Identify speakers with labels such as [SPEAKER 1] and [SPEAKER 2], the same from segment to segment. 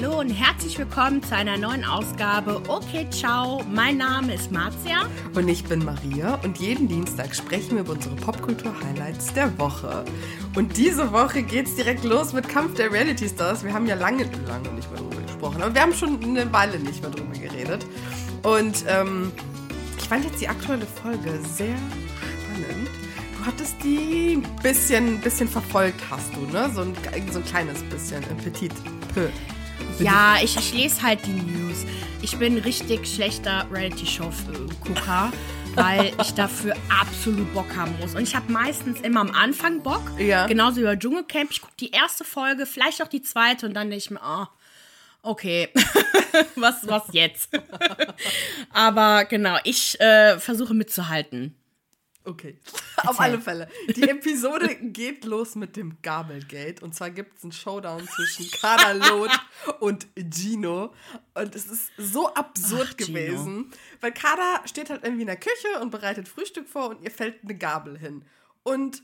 [SPEAKER 1] Hallo und herzlich willkommen zu einer neuen Ausgabe Okay, ciao. Mein Name ist Marzia.
[SPEAKER 2] Und ich bin Maria und jeden Dienstag sprechen wir über unsere Popkultur-Highlights der Woche. Und diese Woche geht's direkt los mit Kampf der Reality Stars. Wir haben ja lange, lange nicht mehr drüber gesprochen, aber wir haben schon eine Weile nicht mehr drüber geredet. Und ähm, ich fand jetzt die aktuelle Folge sehr spannend. Du hattest die ein bisschen, bisschen verfolgt, hast du, ne? So ein, so ein kleines bisschen, ein Petit peu.
[SPEAKER 1] Ja, ich, ich lese halt die News. Ich bin richtig schlechter Reality-Show-Gucker, weil ich dafür absolut Bock haben muss. Und ich habe meistens immer am Anfang Bock.
[SPEAKER 2] Ja.
[SPEAKER 1] Genauso wie bei Dschungelcamp. Ich gucke die erste Folge, vielleicht auch die zweite und dann denke ich mir, oh, okay, was, was jetzt? Aber genau, ich äh, versuche mitzuhalten.
[SPEAKER 2] Okay, auf alle Fälle. Die Episode geht los mit dem Gabelgate. Und zwar gibt es einen Showdown zwischen Kader Loth und Gino. Und es ist so absurd
[SPEAKER 1] Ach, Gino.
[SPEAKER 2] gewesen. Weil Kader steht halt irgendwie in der Küche und bereitet Frühstück vor und ihr fällt eine Gabel hin. Und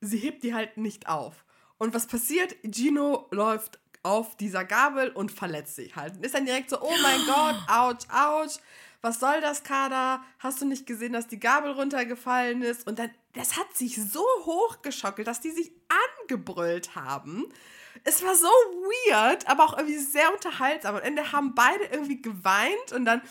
[SPEAKER 2] sie hebt die halt nicht auf. Und was passiert? Gino läuft auf dieser Gabel und verletzt sich halt. Und ist dann direkt so, oh mein Gott, ouch, ouch. Was soll das, Kader? Hast du nicht gesehen, dass die Gabel runtergefallen ist? Und dann, das hat sich so hochgeschockelt, dass die sich angebrüllt haben. Es war so weird, aber auch irgendwie sehr unterhaltsam. Am Ende haben beide irgendwie geweint und dann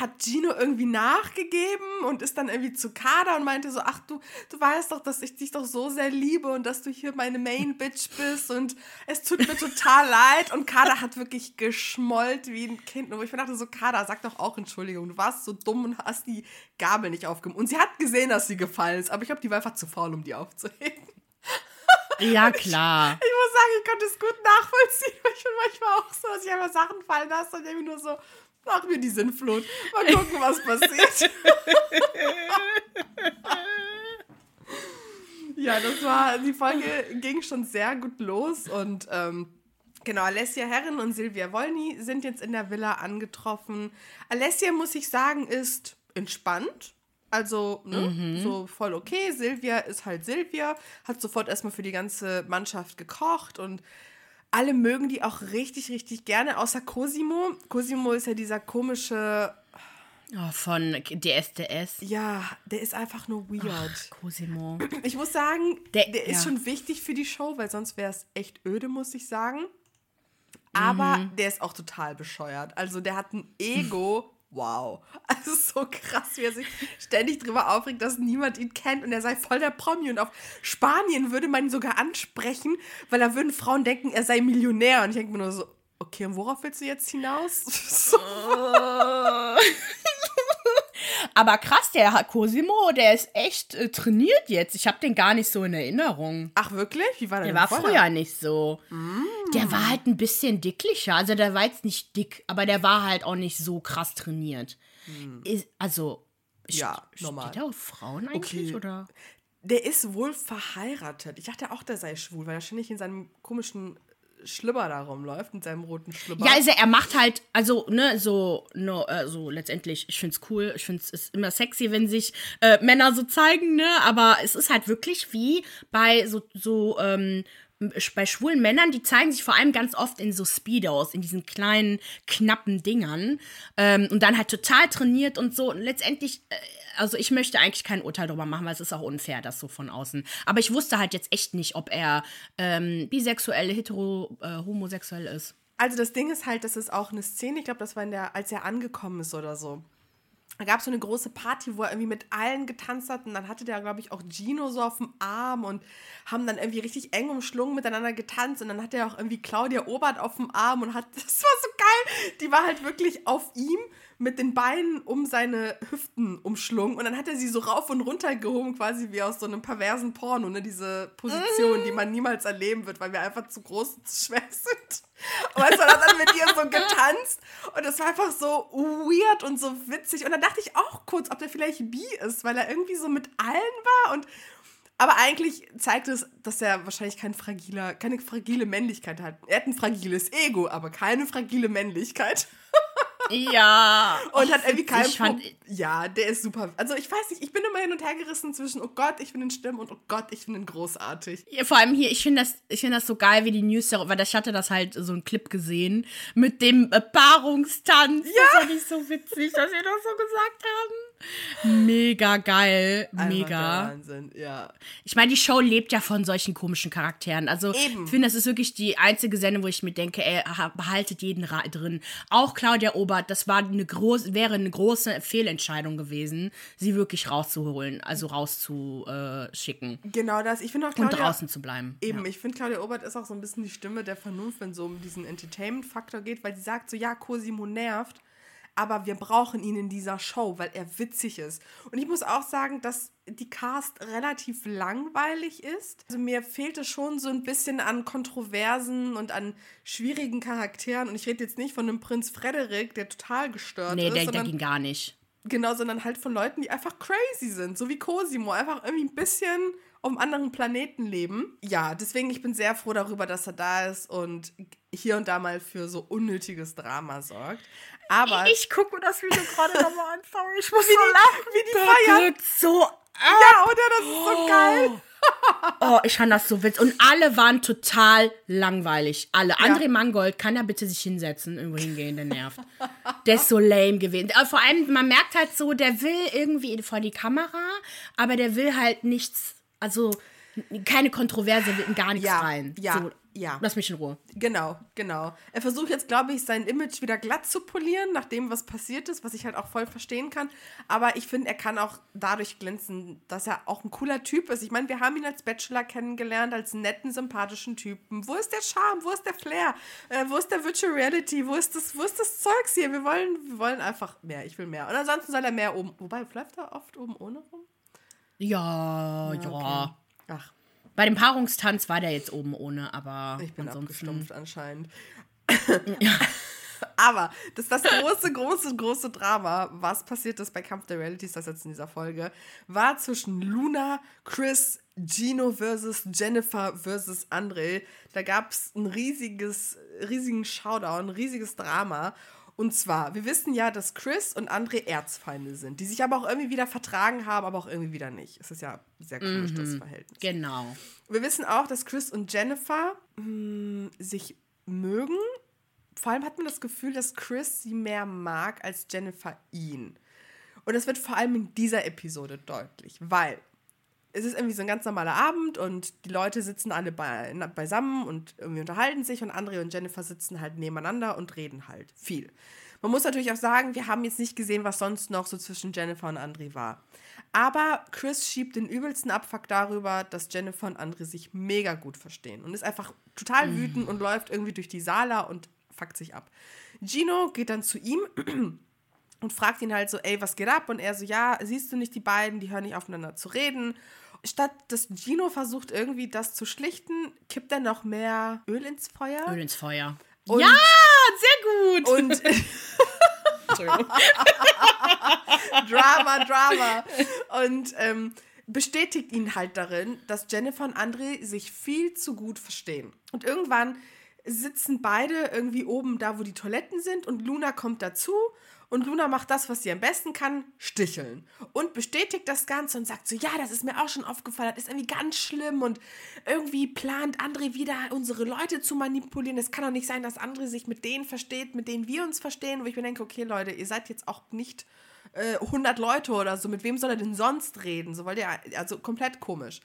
[SPEAKER 2] hat Gino irgendwie nachgegeben und ist dann irgendwie zu Kader und meinte so, ach du, du weißt doch, dass ich dich doch so sehr liebe und dass du hier meine Main Bitch bist und es tut mir total leid und Kader hat wirklich geschmollt wie ein Kind und ich mir dachte so, Kader, sag doch auch Entschuldigung, du warst so dumm und hast die Gabel nicht aufgemacht und sie hat gesehen, dass sie gefallen ist, aber ich glaube, die war einfach zu faul, um die aufzuheben.
[SPEAKER 1] Ja, klar.
[SPEAKER 2] Ich muss sagen, ich konnte es gut nachvollziehen, weil ich bin manchmal auch so, dass ich einfach Sachen fallen lasse und irgendwie nur so, mach mir die Sinnflut. Mal gucken, was passiert. ja, das war, die Folge ging schon sehr gut los und ähm, genau, Alessia Herren und Silvia Wolny sind jetzt in der Villa angetroffen. Alessia, muss ich sagen, ist entspannt. Also, ne, so voll okay. Silvia ist halt Silvia, hat sofort erstmal für die ganze Mannschaft gekocht und alle mögen die auch richtig, richtig gerne, außer Cosimo. Cosimo ist ja dieser komische,
[SPEAKER 1] Oh, von DSDS.
[SPEAKER 2] ja, der ist einfach nur weird.
[SPEAKER 1] Ach, Cosimo.
[SPEAKER 2] Ich muss sagen, der,
[SPEAKER 1] Der-
[SPEAKER 2] ist
[SPEAKER 1] ja.
[SPEAKER 2] schon wichtig für die Show, weil sonst wäre es echt öde, muss ich sagen. Aber
[SPEAKER 1] Mhm.
[SPEAKER 2] der ist auch total bescheuert. Also der hat ein Ego. Wow. Also so krass, wie er sich ständig drüber aufregt, dass niemand ihn kennt und er sei voll der Promi. Und auf Spanien würde man ihn sogar ansprechen, weil da würden Frauen denken, er sei Millionär. Und ich denke mir nur so, okay, und worauf willst du jetzt hinaus? so.
[SPEAKER 1] Aber krass, der hat Cosimo, der ist echt äh, trainiert jetzt. Ich habe den gar nicht so in Erinnerung.
[SPEAKER 2] Ach wirklich? Wie war der
[SPEAKER 1] Der war
[SPEAKER 2] vorher?
[SPEAKER 1] früher nicht so. Der war halt ein bisschen dicklicher. Also der war jetzt nicht dick, aber der war halt auch nicht so krass trainiert. Ist, also,
[SPEAKER 2] Ja,
[SPEAKER 1] st-
[SPEAKER 2] normal.
[SPEAKER 1] steht er auf Frauen eigentlich?
[SPEAKER 2] Okay.
[SPEAKER 1] Oder?
[SPEAKER 2] Der ist wohl verheiratet. Ich dachte auch, der sei schwul, weil er ständig in seinem komischen Schlüpper da rumläuft, mit seinem roten Schlüpper.
[SPEAKER 1] Ja, also er macht halt, also, ne, so, no, äh, so letztendlich, ich find's cool, ich find's ist immer sexy, wenn sich äh, Männer so zeigen, ne, aber es ist halt wirklich wie bei so, so, ähm, bei schwulen Männern, die zeigen sich vor allem ganz oft in so Speedos, in diesen kleinen, knappen Dingern. Ähm, und dann halt total trainiert und so. Und letztendlich, äh, also ich möchte eigentlich kein Urteil darüber machen, weil es ist auch unfair, das so von außen. Aber ich wusste halt jetzt echt nicht, ob er ähm, bisexuell, hetero, äh, homosexuell ist.
[SPEAKER 2] Also das Ding ist halt, das ist auch eine Szene, ich glaube, das war in der, als er angekommen ist oder so. Da gab es so eine große Party, wo er irgendwie mit allen getanzt hat und dann hatte der, glaube ich, auch Gino so auf dem Arm und haben dann irgendwie richtig eng umschlungen miteinander getanzt und dann hat er auch irgendwie Claudia Obert auf dem Arm und hat, das war so geil, die war halt wirklich auf ihm mit den Beinen um seine Hüften umschlungen und dann hat er sie so rauf und runter gehoben, quasi wie aus so einem perversen Porno, ne, diese Position, die man niemals erleben wird, weil wir einfach zu groß und zu schwer sind. Und du, er hat dann mit ihr so getanzt und das war einfach so weird und so witzig. Und dann dachte ich auch kurz, ob der vielleicht bi ist, weil er irgendwie so mit allen war und aber eigentlich zeigt es, dass er wahrscheinlich kein fragiler, keine fragile Männlichkeit hat. Er hat ein fragiles Ego, aber keine fragile Männlichkeit.
[SPEAKER 1] Ja.
[SPEAKER 2] Und
[SPEAKER 1] Och,
[SPEAKER 2] hat irgendwie keinen
[SPEAKER 1] fand-
[SPEAKER 2] Ja, der ist super. Also ich weiß nicht, ich bin immer hin und her gerissen zwischen, oh Gott, ich finde ihn schlimm und oh Gott, ich finde ihn großartig.
[SPEAKER 1] Ja, vor allem hier, ich finde das, ich finde das so geil, wie die News darüber, weil ich hatte das halt so einen Clip gesehen mit dem Paarungstanz. Ja. Das fand ich so witzig, dass wir das so gesagt haben. Mega geil, mega.
[SPEAKER 2] Wahnsinn, ja.
[SPEAKER 1] Ich meine, die Show lebt ja von solchen komischen Charakteren. Also
[SPEAKER 2] Eben.
[SPEAKER 1] ich finde, das ist wirklich die einzige Sendung, wo ich mir denke, ey, ha- behaltet jeden drin. Auch Claudia Obert, das war eine groß, wäre eine große Fehlentscheidung gewesen, sie wirklich rauszuholen, also rauszuschicken
[SPEAKER 2] Genau das. Ich finde auch
[SPEAKER 1] und
[SPEAKER 2] Claudia,
[SPEAKER 1] draußen zu bleiben.
[SPEAKER 2] Eben, ich finde, Claudia Obert ist auch so ein bisschen die Stimme der Vernunft, wenn es so um diesen Entertainment-Faktor geht, weil sie sagt so, ja, Cosimo nervt, aber wir brauchen ihn in dieser Show, weil er witzig ist. Und ich muss auch sagen, dass die Cast relativ langweilig ist. Also mir fehlt es schon so ein bisschen an Kontroversen und an schwierigen Charakteren. Und ich rede jetzt nicht von einem Prinz Frederik, der total gestört
[SPEAKER 1] Nee,
[SPEAKER 2] ist,
[SPEAKER 1] der, der
[SPEAKER 2] sondern
[SPEAKER 1] ging gar nicht.
[SPEAKER 2] Genau, sondern halt von Leuten, die einfach crazy sind, so wie Cosimo, einfach irgendwie ein bisschen auf einem anderen Planeten leben. Ja, deswegen, ich bin sehr froh darüber, dass er da ist und hier und da mal für so unnötiges Drama sorgt. Aber
[SPEAKER 1] Ich gucke mir das Video gerade nochmal an, sorry, ich muss
[SPEAKER 2] wie die, wie die feiern.
[SPEAKER 1] wirkt so
[SPEAKER 2] Ja, oder? Das ist so geil.
[SPEAKER 1] Oh, ich fand das so witzig. Und alle waren total langweilig. Alle. André Mangold, kann er bitte sich hinsetzen, irgendwo hingehen, der nervt. Der ist so lame gewesen. Aber vor allem, man merkt halt so, der will irgendwie vor die Kamera, aber der will halt nichts, also keine Kontroverse, will in gar nichts
[SPEAKER 2] Ja,
[SPEAKER 1] rein.
[SPEAKER 2] ja,
[SPEAKER 1] so,
[SPEAKER 2] ja.
[SPEAKER 1] Lass mich in Ruhe.
[SPEAKER 2] Genau, genau. Er versucht jetzt, glaube ich, sein Image wieder glatt zu polieren, nach dem, was passiert ist, was ich halt auch voll verstehen kann. Aber ich finde, er kann auch dadurch glänzen, dass er auch ein cooler Typ ist. Ich meine, wir haben ihn als Bachelor kennengelernt, als netten, sympathischen Typen. Wo ist der Charme? Wo ist der Flair? Äh, wo ist der Virtual Reality? Wo ist das, wo ist das Zeugs hier? Wir wollen, wir wollen einfach mehr. Ich will mehr. Und ansonsten soll er mehr oben. Wobei, läuft er oft oben ohne rum?
[SPEAKER 1] Ja, ja.
[SPEAKER 2] Okay. Ach,
[SPEAKER 1] Bei dem Paarungstanz war der jetzt oben ohne, aber
[SPEAKER 2] Ich bin
[SPEAKER 1] ansonsten.
[SPEAKER 2] abgestumpft anscheinend. Aber das ist das große, große, große Drama, was passiert ist bei Kampf der Realities, das jetzt in dieser Folge, war zwischen Luna, Chris, Gino versus Jennifer versus André. Da gab es ein riesiges, riesigen Showdown, ein riesiges Drama. Und zwar, wir wissen ja, dass Chris und André Erzfeinde sind, die sich aber auch irgendwie wieder vertragen haben, aber auch irgendwie wieder nicht. Es ist ja sehr komisch, das Verhältnis.
[SPEAKER 1] Genau.
[SPEAKER 2] Wir wissen auch, dass Chris und Jennifer mh, sich mögen. Vor allem hat man das Gefühl, dass Chris sie mehr mag als Jennifer ihn. Und das wird vor allem in dieser Episode deutlich, weil es ist irgendwie so ein ganz normaler Abend und die Leute sitzen alle na- beisammen und irgendwie unterhalten sich und André und Jennifer sitzen halt nebeneinander und reden halt viel. Man muss natürlich auch sagen, wir haben jetzt nicht gesehen, was sonst noch so zwischen Jennifer und André war. Aber Chris schiebt den übelsten Abfuck darüber, dass Jennifer und André sich mega gut verstehen und ist einfach total wütend und läuft irgendwie durch die Sala und fuckt sich ab. Gino geht dann zu ihm und fragt ihn halt so, ey, was geht ab? Und er so, ja, siehst du nicht die beiden, die hören nicht aufeinander zu reden. Statt dass Gino versucht irgendwie das zu schlichten, kippt er noch mehr Öl ins Feuer.
[SPEAKER 1] Öl ins Feuer.
[SPEAKER 2] Und-
[SPEAKER 1] ja, sehr gut.
[SPEAKER 2] Und Drama, Drama. Und ähm, bestätigt ihn halt darin, dass Jennifer und André sich viel zu gut verstehen. Und irgendwann sitzen beide irgendwie oben da, wo die Toiletten sind und Luna kommt dazu und Luna macht das, was sie am besten kann, sticheln. Und bestätigt das Ganze und sagt so, ja, das ist mir auch schon aufgefallen, das ist irgendwie ganz schlimm und irgendwie plant André wieder unsere Leute zu manipulieren. Es kann doch nicht sein, dass André sich mit denen versteht, mit denen wir uns verstehen, wo ich mir denke, okay Leute, ihr seid jetzt auch nicht äh, 100 Leute oder so, mit wem soll er denn sonst reden? So, weil der, also komplett komisch.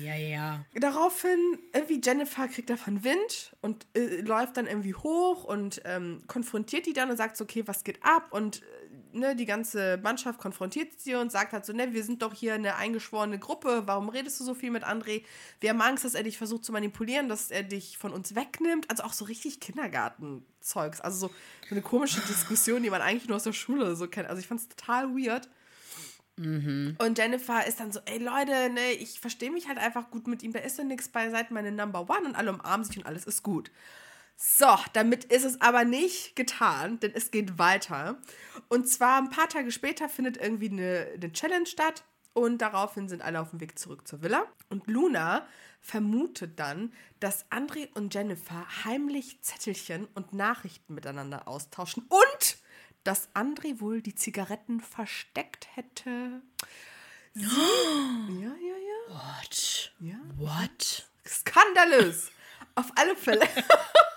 [SPEAKER 1] ja, ja.
[SPEAKER 2] Daraufhin, irgendwie Jennifer kriegt davon Wind und äh, läuft dann irgendwie hoch und ähm, konfrontiert die dann und sagt so, okay, was geht ab? Und äh, ne, die ganze Mannschaft konfrontiert sie und sagt halt so, ne, wir sind doch hier eine eingeschworene Gruppe, warum redest du so viel mit André? Wir haben Angst, dass er dich versucht zu manipulieren, dass er dich von uns wegnimmt. Also auch so richtig Kindergartenzeugs. Also so, so eine komische Diskussion, die man eigentlich nur aus der Schule so kennt. Also ich fand es total weird. Und Jennifer ist dann so, ey Leute, ne, ich verstehe mich halt einfach gut mit ihm, da ist doch nichts bei, seid meine Number One und alle umarmen sich und alles ist gut. So, damit ist es aber nicht getan, denn es geht weiter. Und zwar ein paar Tage später findet irgendwie eine, eine Challenge statt und daraufhin sind alle auf dem Weg zurück zur Villa. Und Luna vermutet dann, dass André und Jennifer heimlich Zettelchen und Nachrichten miteinander austauschen und dass André wohl die Zigaretten versteckt hätte. Sie, ja, ja, ja.
[SPEAKER 1] What?
[SPEAKER 2] Ja.
[SPEAKER 1] What?
[SPEAKER 2] Skandalös. Auf alle Fälle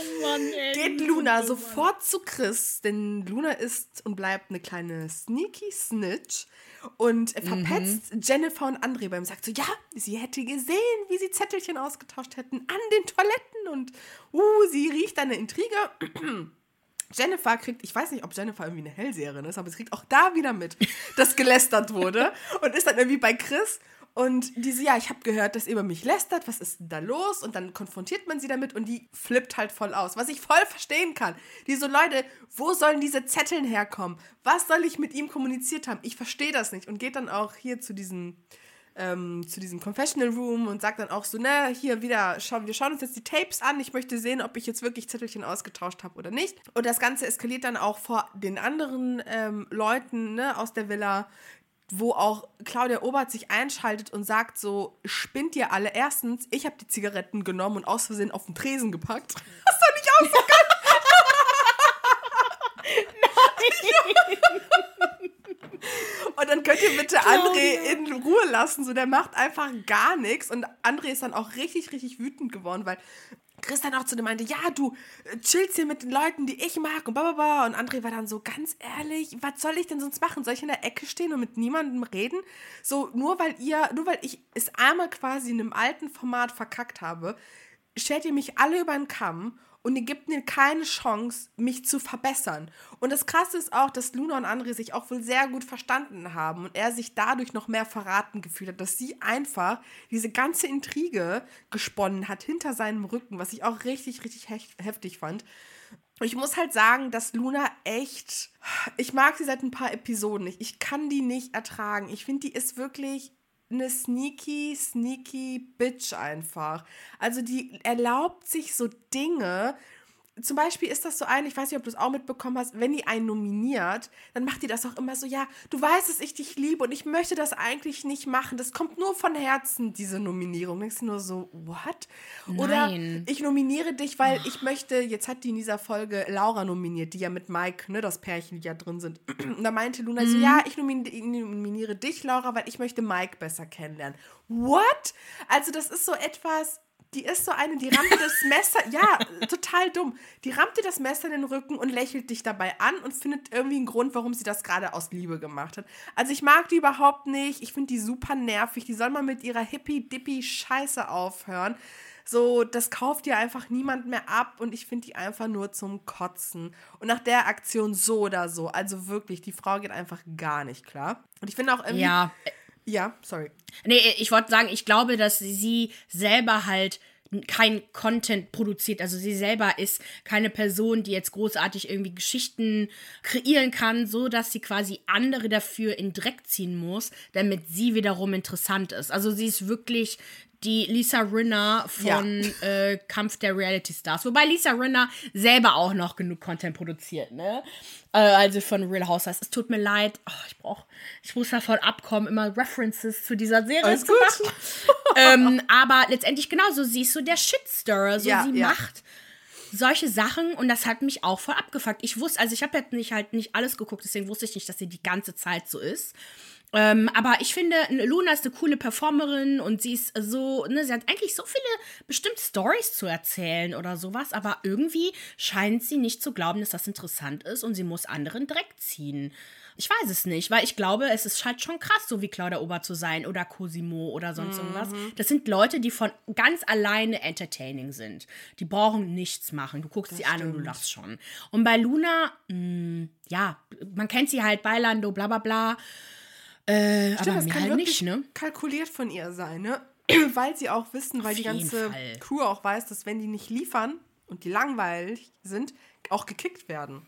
[SPEAKER 1] Oh Mann, ey.
[SPEAKER 2] geht Luna sofort zu Chris, denn Luna ist und bleibt eine kleine sneaky Snitch und verpetzt Jennifer und André beim sagt so, ja, sie hätte gesehen, wie sie Zettelchen ausgetauscht hätten an den Toiletten und uh, sie riecht eine Intrige. Jennifer kriegt, ich weiß nicht, ob Jennifer irgendwie eine Hellseherin ist, aber sie kriegt auch da wieder mit, dass gelästert wurde und ist dann irgendwie bei Chris und die so, ja, ich habe gehört, dass ihr über mich lästert, was ist denn da los? Und dann konfrontiert man sie damit und die flippt halt voll aus, was ich voll verstehen kann. Die so, Leute, wo sollen diese Zetteln herkommen? Was soll ich mit ihm kommuniziert haben? Ich verstehe das nicht und geht dann auch hier zu diesem ähm, zu diesem Confessional Room und sagt dann auch so, ne, hier wieder, schau, wir schauen uns jetzt die Tapes an. Ich möchte sehen, ob ich jetzt wirklich Zettelchen ausgetauscht habe oder nicht. Und das Ganze eskaliert dann auch vor den anderen ähm, Leuten ne, aus der Villa, wo auch Claudia Obert sich einschaltet und sagt so, spinnt ihr alle? Erstens, ich habe die Zigaretten genommen und aus Versehen auf den Tresen gepackt. Das ich auch so geil. Und dann könnt ihr bitte André in Ruhe lassen. So, der macht einfach gar nichts. Und André ist dann auch richtig, richtig wütend geworden, weil Chris dann auch zu dem meinte, ja, du äh, chillst hier mit den Leuten, die ich mag und bla. Und André war dann so, ganz ehrlich, was soll ich denn sonst machen? Soll ich in der Ecke stehen und mit niemandem reden? So, nur weil ihr, nur weil ich es einmal quasi in einem alten Format verkackt habe, stellt ihr mich alle über den Kamm und ihr gebt mir keine Chance, mich zu verbessern. Und das Krasse ist auch, dass Luna und André sich auch wohl sehr gut verstanden haben und er sich dadurch noch mehr verraten gefühlt hat, dass sie einfach diese ganze Intrige gesponnen hat hinter seinem Rücken, was ich auch richtig, richtig heftig fand. Ich muss halt sagen, dass Luna echt. Ich mag sie seit ein paar Episoden nicht. Ich kann die nicht ertragen. Ich finde, die ist wirklich eine sneaky, sneaky Bitch einfach. Also die erlaubt sich so Dinge. Zum Beispiel ist das so ein, ich weiß nicht, ob du es auch mitbekommen hast, wenn die einen nominiert, dann macht die das auch immer so, ja, du weißt, dass ich dich liebe und ich möchte das eigentlich nicht machen. Das kommt nur von Herzen, diese Nominierung. Denkst du nur so, what? Oder
[SPEAKER 1] Nein.
[SPEAKER 2] ich nominiere dich, weil ich möchte, jetzt hat die in dieser Folge Laura nominiert, die ja mit Mike, ne, das Pärchen, die ja drin sind. Und da meinte Luna so, ja, ich nominiere dich, Laura, weil ich möchte Mike besser kennenlernen. What? Also das ist so etwas, die ist so eine, die rammt dir das Messer, ja, total dumm. Die rammt dir das Messer in den Rücken und lächelt dich dabei an und findet irgendwie einen Grund, warum sie das gerade aus Liebe gemacht hat. Also ich mag die überhaupt nicht. Ich finde die super nervig. Die soll mal mit ihrer hippie-dippie-Scheiße aufhören. So, das kauft dir einfach niemand mehr ab und ich finde die einfach nur zum Kotzen. Und nach der Aktion so oder so. Also wirklich, die Frau geht einfach gar nicht klar. Und ich finde auch irgendwie.
[SPEAKER 1] Ja.
[SPEAKER 2] Ja, sorry.
[SPEAKER 1] Nee, ich wollte sagen, ich glaube, dass sie selber halt kein Content produziert. Also sie selber ist keine Person, die jetzt großartig irgendwie Geschichten kreieren kann, so dass sie quasi andere dafür in Dreck ziehen muss, damit sie wiederum interessant ist. Also sie ist wirklich die Lisa Rinna von äh, Kampf der Reality Stars. Wobei Lisa Rinna selber auch noch genug Content produziert, ne? Äh, also von Real Housewives. Es tut mir leid. Oh, ich brauch, ich muss davon abkommen, immer References zu dieser Serie
[SPEAKER 2] Alles
[SPEAKER 1] zu
[SPEAKER 2] gut.
[SPEAKER 1] machen. ähm, aber letztendlich genauso, sie ist so der Shitstirrer. So,
[SPEAKER 2] Ja,
[SPEAKER 1] sie
[SPEAKER 2] ja.
[SPEAKER 1] macht solche Sachen und das hat mich auch voll abgefuckt. Ich wusste, also ich habe jetzt nicht halt nicht alles geguckt, deswegen wusste ich nicht, dass sie die ganze Zeit so ist. Ähm, aber ich finde, Luna ist eine coole Performerin und sie ist so, ne, sie hat eigentlich so viele bestimmte Stories zu erzählen oder sowas, aber irgendwie scheint sie nicht zu glauben, dass das interessant ist und sie muss anderen Dreck ziehen. Ich weiß es nicht, weil ich glaube, es ist halt schon krass, so wie Claudia Ober zu sein oder Cosimo oder sonst irgendwas. Das sind Leute, die von ganz alleine entertaining sind. Die brauchen nichts machen. Du guckst sie an und du lachst schon. Und bei Luna, mh, ja, man kennt sie halt bei Lando, bla bla bla. Äh,
[SPEAKER 2] Stimmt,
[SPEAKER 1] aber
[SPEAKER 2] das
[SPEAKER 1] mir
[SPEAKER 2] kann
[SPEAKER 1] halt
[SPEAKER 2] wirklich
[SPEAKER 1] nicht, ne?
[SPEAKER 2] kalkuliert von ihr sein, ne? weil sie auch wissen, weil die ganze
[SPEAKER 1] Fall.
[SPEAKER 2] Crew auch weiß, dass wenn die nicht liefern und die langweilig sind, auch gekickt werden.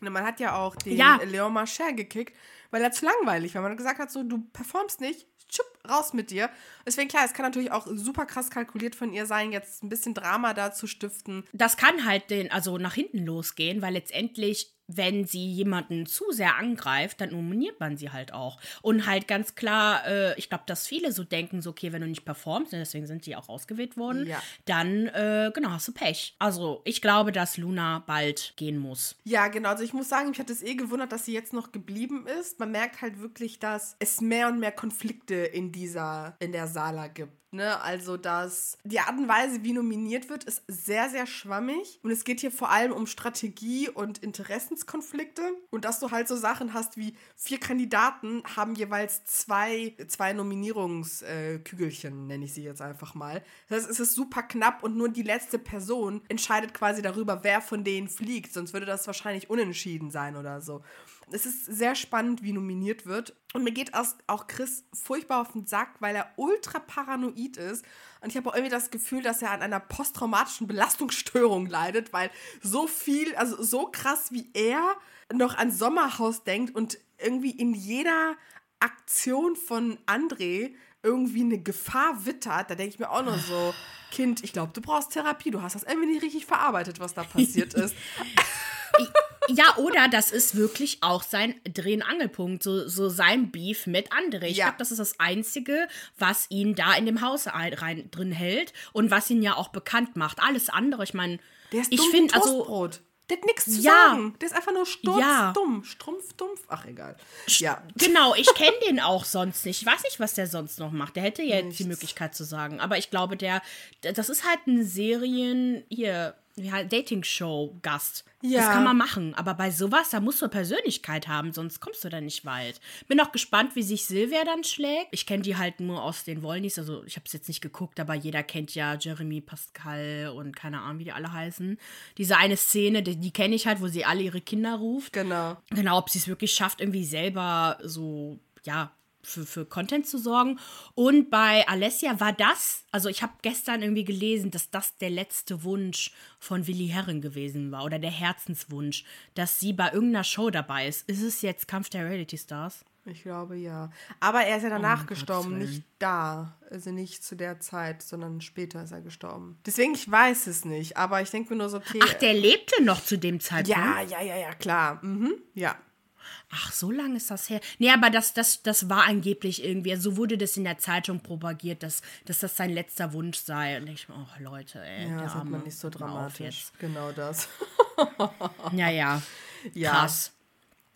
[SPEAKER 2] Und man hat ja auch den
[SPEAKER 1] Ja.
[SPEAKER 2] Leon Marcher gekickt, weil er zu langweilig war. Man hat gesagt hat, so, du performst nicht, tschupp, raus mit dir. Deswegen, klar, es kann natürlich auch super krass kalkuliert von ihr sein, jetzt ein bisschen Drama da zu stiften.
[SPEAKER 1] das kann halt den, also nach hinten losgehen, weil letztendlich wenn sie jemanden zu sehr angreift, dann nominiert man sie halt auch. Und halt ganz klar, äh, ich glaube, dass viele so denken, so, okay, wenn du nicht performst, und deswegen sind die auch ausgewählt worden,
[SPEAKER 2] Ja.
[SPEAKER 1] dann, äh, genau, hast du Pech. Also, ich glaube, dass Luna bald gehen muss.
[SPEAKER 2] Ja, genau. Also ich muss sagen, mich hat es eh gewundert, dass sie jetzt noch geblieben ist. Man merkt halt wirklich, dass es mehr und mehr Konflikte in dieser, in der Sala gibt. Ne? Also, dass die Art und Weise, wie nominiert wird, ist sehr, sehr schwammig. Und es geht hier vor allem um Strategie und Interessenskonflikte. Und dass du halt so Sachen hast wie vier Kandidaten haben jeweils zwei, zwei Nominierungskügelchen, nenne ich sie jetzt einfach mal. Das heißt, es ist super knapp und nur die letzte Person entscheidet quasi darüber, wer von denen fliegt. Sonst würde das wahrscheinlich unentschieden sein oder so. Es ist sehr spannend, wie nominiert wird. Und mir geht auch- Chris furchtbar auf den Sack, weil er ultra paranoid ist. Und ich habe irgendwie das Gefühl, dass er an einer posttraumatischen Belastungsstörung leidet, weil so viel, also so krass wie er noch an Sommerhaus denkt und irgendwie in jeder Aktion von André irgendwie eine Gefahr wittert, da denke ich mir auch noch so, Kind, ich glaube, du brauchst Therapie. Du hast das irgendwie nicht richtig verarbeitet, was da passiert ist.
[SPEAKER 1] Ja, oder das ist wirklich auch sein Dreh- und Angelpunkt, so, so sein Beef mit André. Ich
[SPEAKER 2] Ja.
[SPEAKER 1] glaube, das ist das Einzige, was ihn da in dem Haus ein, rein, drin hält und was ihn ja auch bekannt macht. Alles andere, ich meine, ich finde, also.
[SPEAKER 2] Der hat nichts zu
[SPEAKER 1] Ja.
[SPEAKER 2] sagen. Der ist einfach nur stumpf,
[SPEAKER 1] Ja.
[SPEAKER 2] dumm, strumpf, dumpf. Ach, egal. Ja.
[SPEAKER 1] Genau, ich kenne den auch sonst nicht. Ich weiß nicht, was der sonst noch macht. Der hätte ja jetzt die
[SPEAKER 2] Nichts.
[SPEAKER 1] Möglichkeit zu sagen. Aber ich glaube, der, das ist halt ein Serien, hier, halt Dating-Show-Gast.
[SPEAKER 2] Ja.
[SPEAKER 1] Das kann man machen. Aber bei sowas, da musst du Persönlichkeit haben, sonst kommst du da nicht weit. Bin auch gespannt, wie sich Silvia dann schlägt. Ich kenne die halt nur aus den Wollnies. Also, ich habe es jetzt nicht geguckt, aber jeder kennt ja Jeremy Pascal und keine Ahnung, wie die alle heißen. Diese eine Szene, die, die kenne ich halt, wo sie alle ihre Kinder ruft.
[SPEAKER 2] Genau.
[SPEAKER 1] Genau, ob sie es wirklich schafft, irgendwie selber so, ja, für, für Content zu sorgen. Und bei Alessia war das, also ich habe gestern irgendwie gelesen, dass das der letzte Wunsch von Willi Herren gewesen war oder der Herzenswunsch, dass sie bei irgendeiner Show dabei ist. Ist es jetzt Kampf der Reality Stars?
[SPEAKER 2] Ich glaube ja. Aber er ist ja danach
[SPEAKER 1] Oh Gott,
[SPEAKER 2] gestorben,
[SPEAKER 1] Willen.
[SPEAKER 2] nicht da. Also nicht zu der Zeit, sondern später ist er gestorben. Deswegen, ich weiß es nicht. Aber ich denke mir nur so, okay.
[SPEAKER 1] Ach, der lebte noch zu dem Zeitpunkt.
[SPEAKER 2] ja, ja, ja, ja, klar. Mhm. Ja.
[SPEAKER 1] Ach, so lange ist das her. Nee, aber das, das, das war angeblich irgendwie, so wurde das in der Zeitung propagiert, dass, dass das sein letzter Wunsch sei. Und ich, oh Leute, ey.
[SPEAKER 2] Ja, das hat man nicht so dramatisch.
[SPEAKER 1] jetzt.
[SPEAKER 2] Genau das.
[SPEAKER 1] Ja, ja.
[SPEAKER 2] Ja.
[SPEAKER 1] Krass.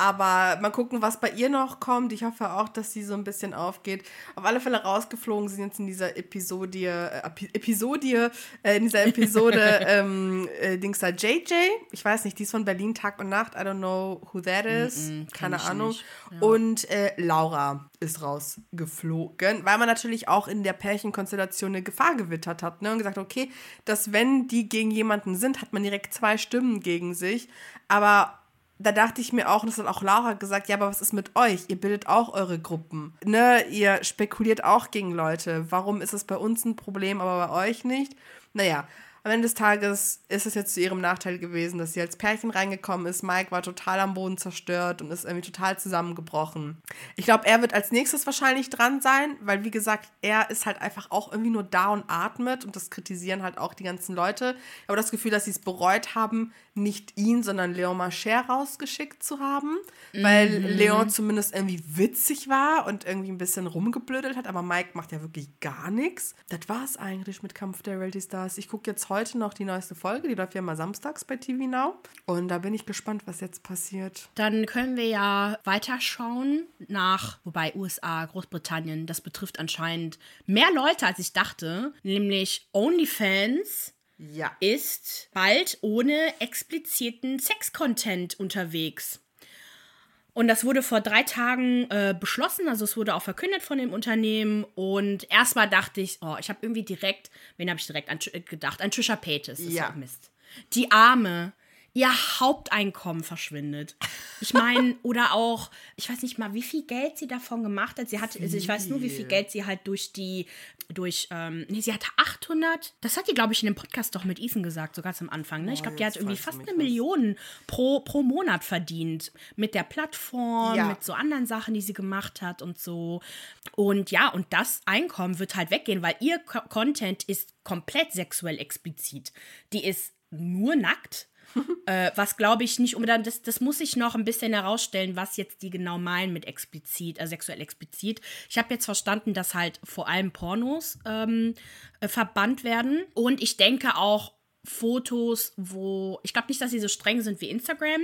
[SPEAKER 2] Aber mal gucken, was bei ihr noch kommt. Ich hoffe auch, dass sie so ein bisschen aufgeht. Auf alle Fälle rausgeflogen sind jetzt in dieser Episodie, äh, Epi- Episodie, äh, in dieser Episode ähm, äh, Dings da JJ. Ich weiß nicht, die ist von Berlin Tag und Nacht. I don't know who that is.
[SPEAKER 1] kenn
[SPEAKER 2] Keine
[SPEAKER 1] ich
[SPEAKER 2] Ahnung.
[SPEAKER 1] nicht.
[SPEAKER 2] Und äh, Laura ist rausgeflogen, weil man natürlich auch in der Pärchenkonstellation eine Gefahr gewittert hat. Ne? Und gesagt, okay, dass wenn die gegen jemanden sind, hat man direkt zwei Stimmen gegen sich. Aber da dachte ich mir auch, und das hat auch Laura gesagt, ja, aber was ist mit euch? Ihr bildet auch eure Gruppen. Ne, ihr spekuliert auch gegen Leute. Warum ist es bei uns ein Problem, aber bei euch nicht? Naja, am Ende des Tages ist es jetzt zu ihrem Nachteil gewesen, dass sie als Pärchen reingekommen ist. Mike war total am Boden zerstört und ist irgendwie total zusammengebrochen. Ich glaube, er wird als nächstes wahrscheinlich dran sein, weil, wie gesagt, er ist halt einfach auch irgendwie nur da und atmet und das kritisieren halt auch die ganzen Leute. Habe das Gefühl, dass sie es bereut haben, nicht ihn, sondern Leon Marcher rausgeschickt zu haben, weil Leon zumindest irgendwie witzig war und irgendwie ein bisschen rumgeblödelt hat, aber Mike macht ja wirklich gar nichts. Das war es eigentlich mit Kampf der Reality Stars. Ich gucke jetzt heute noch die neueste Folge, die läuft ja mal samstags bei TV Now und da bin ich gespannt, was jetzt passiert.
[SPEAKER 1] Dann können wir ja weiterschauen nach, wobei USA, Großbritannien, das betrifft anscheinend mehr Leute, als ich dachte, nämlich OnlyFans
[SPEAKER 2] Ja.
[SPEAKER 1] ist bald ohne expliziten Sex-Content unterwegs. Und das wurde vor drei Tagen äh, beschlossen, also es wurde auch verkündet von dem Unternehmen. Und erstmal dachte ich, oh, ich habe irgendwie direkt, wen habe ich direkt an, gedacht? An Trisha Paytas. Das ist
[SPEAKER 2] Ja.
[SPEAKER 1] Mist. Die Arme, ihr Haupteinkommen verschwindet. Ich meine, oder auch, ich weiß nicht mal, wie viel Geld sie davon gemacht hat. Sie hatte, also ich weiß nur, wie viel. Geld sie halt durch die, durch, ähm, nee, sie hatte 800, das hat die, glaube ich, in dem Podcast doch mit Ethan gesagt, so ganz am Anfang, ne? Ich
[SPEAKER 2] Oh,
[SPEAKER 1] glaube, die hat irgendwie fast eine. Million pro, pro Monat verdient. Mit der Plattform,
[SPEAKER 2] Ja.
[SPEAKER 1] mit so anderen Sachen, die sie gemacht hat und so. Und ja, und das Einkommen wird halt weggehen, weil ihr Co Content ist komplett sexuell explizit. Die ist nur nackt äh, was glaube ich nicht unbedingt, das, das muss ich noch ein bisschen herausstellen, was jetzt die genau meinen mit explizit, äh, sexuell explizit. Ich habe jetzt verstanden, dass halt vor allem Pornos ähm, äh, verbannt werden. Und ich denke auch, Fotos, wo, ich glaube nicht, dass sie so streng sind wie Instagram,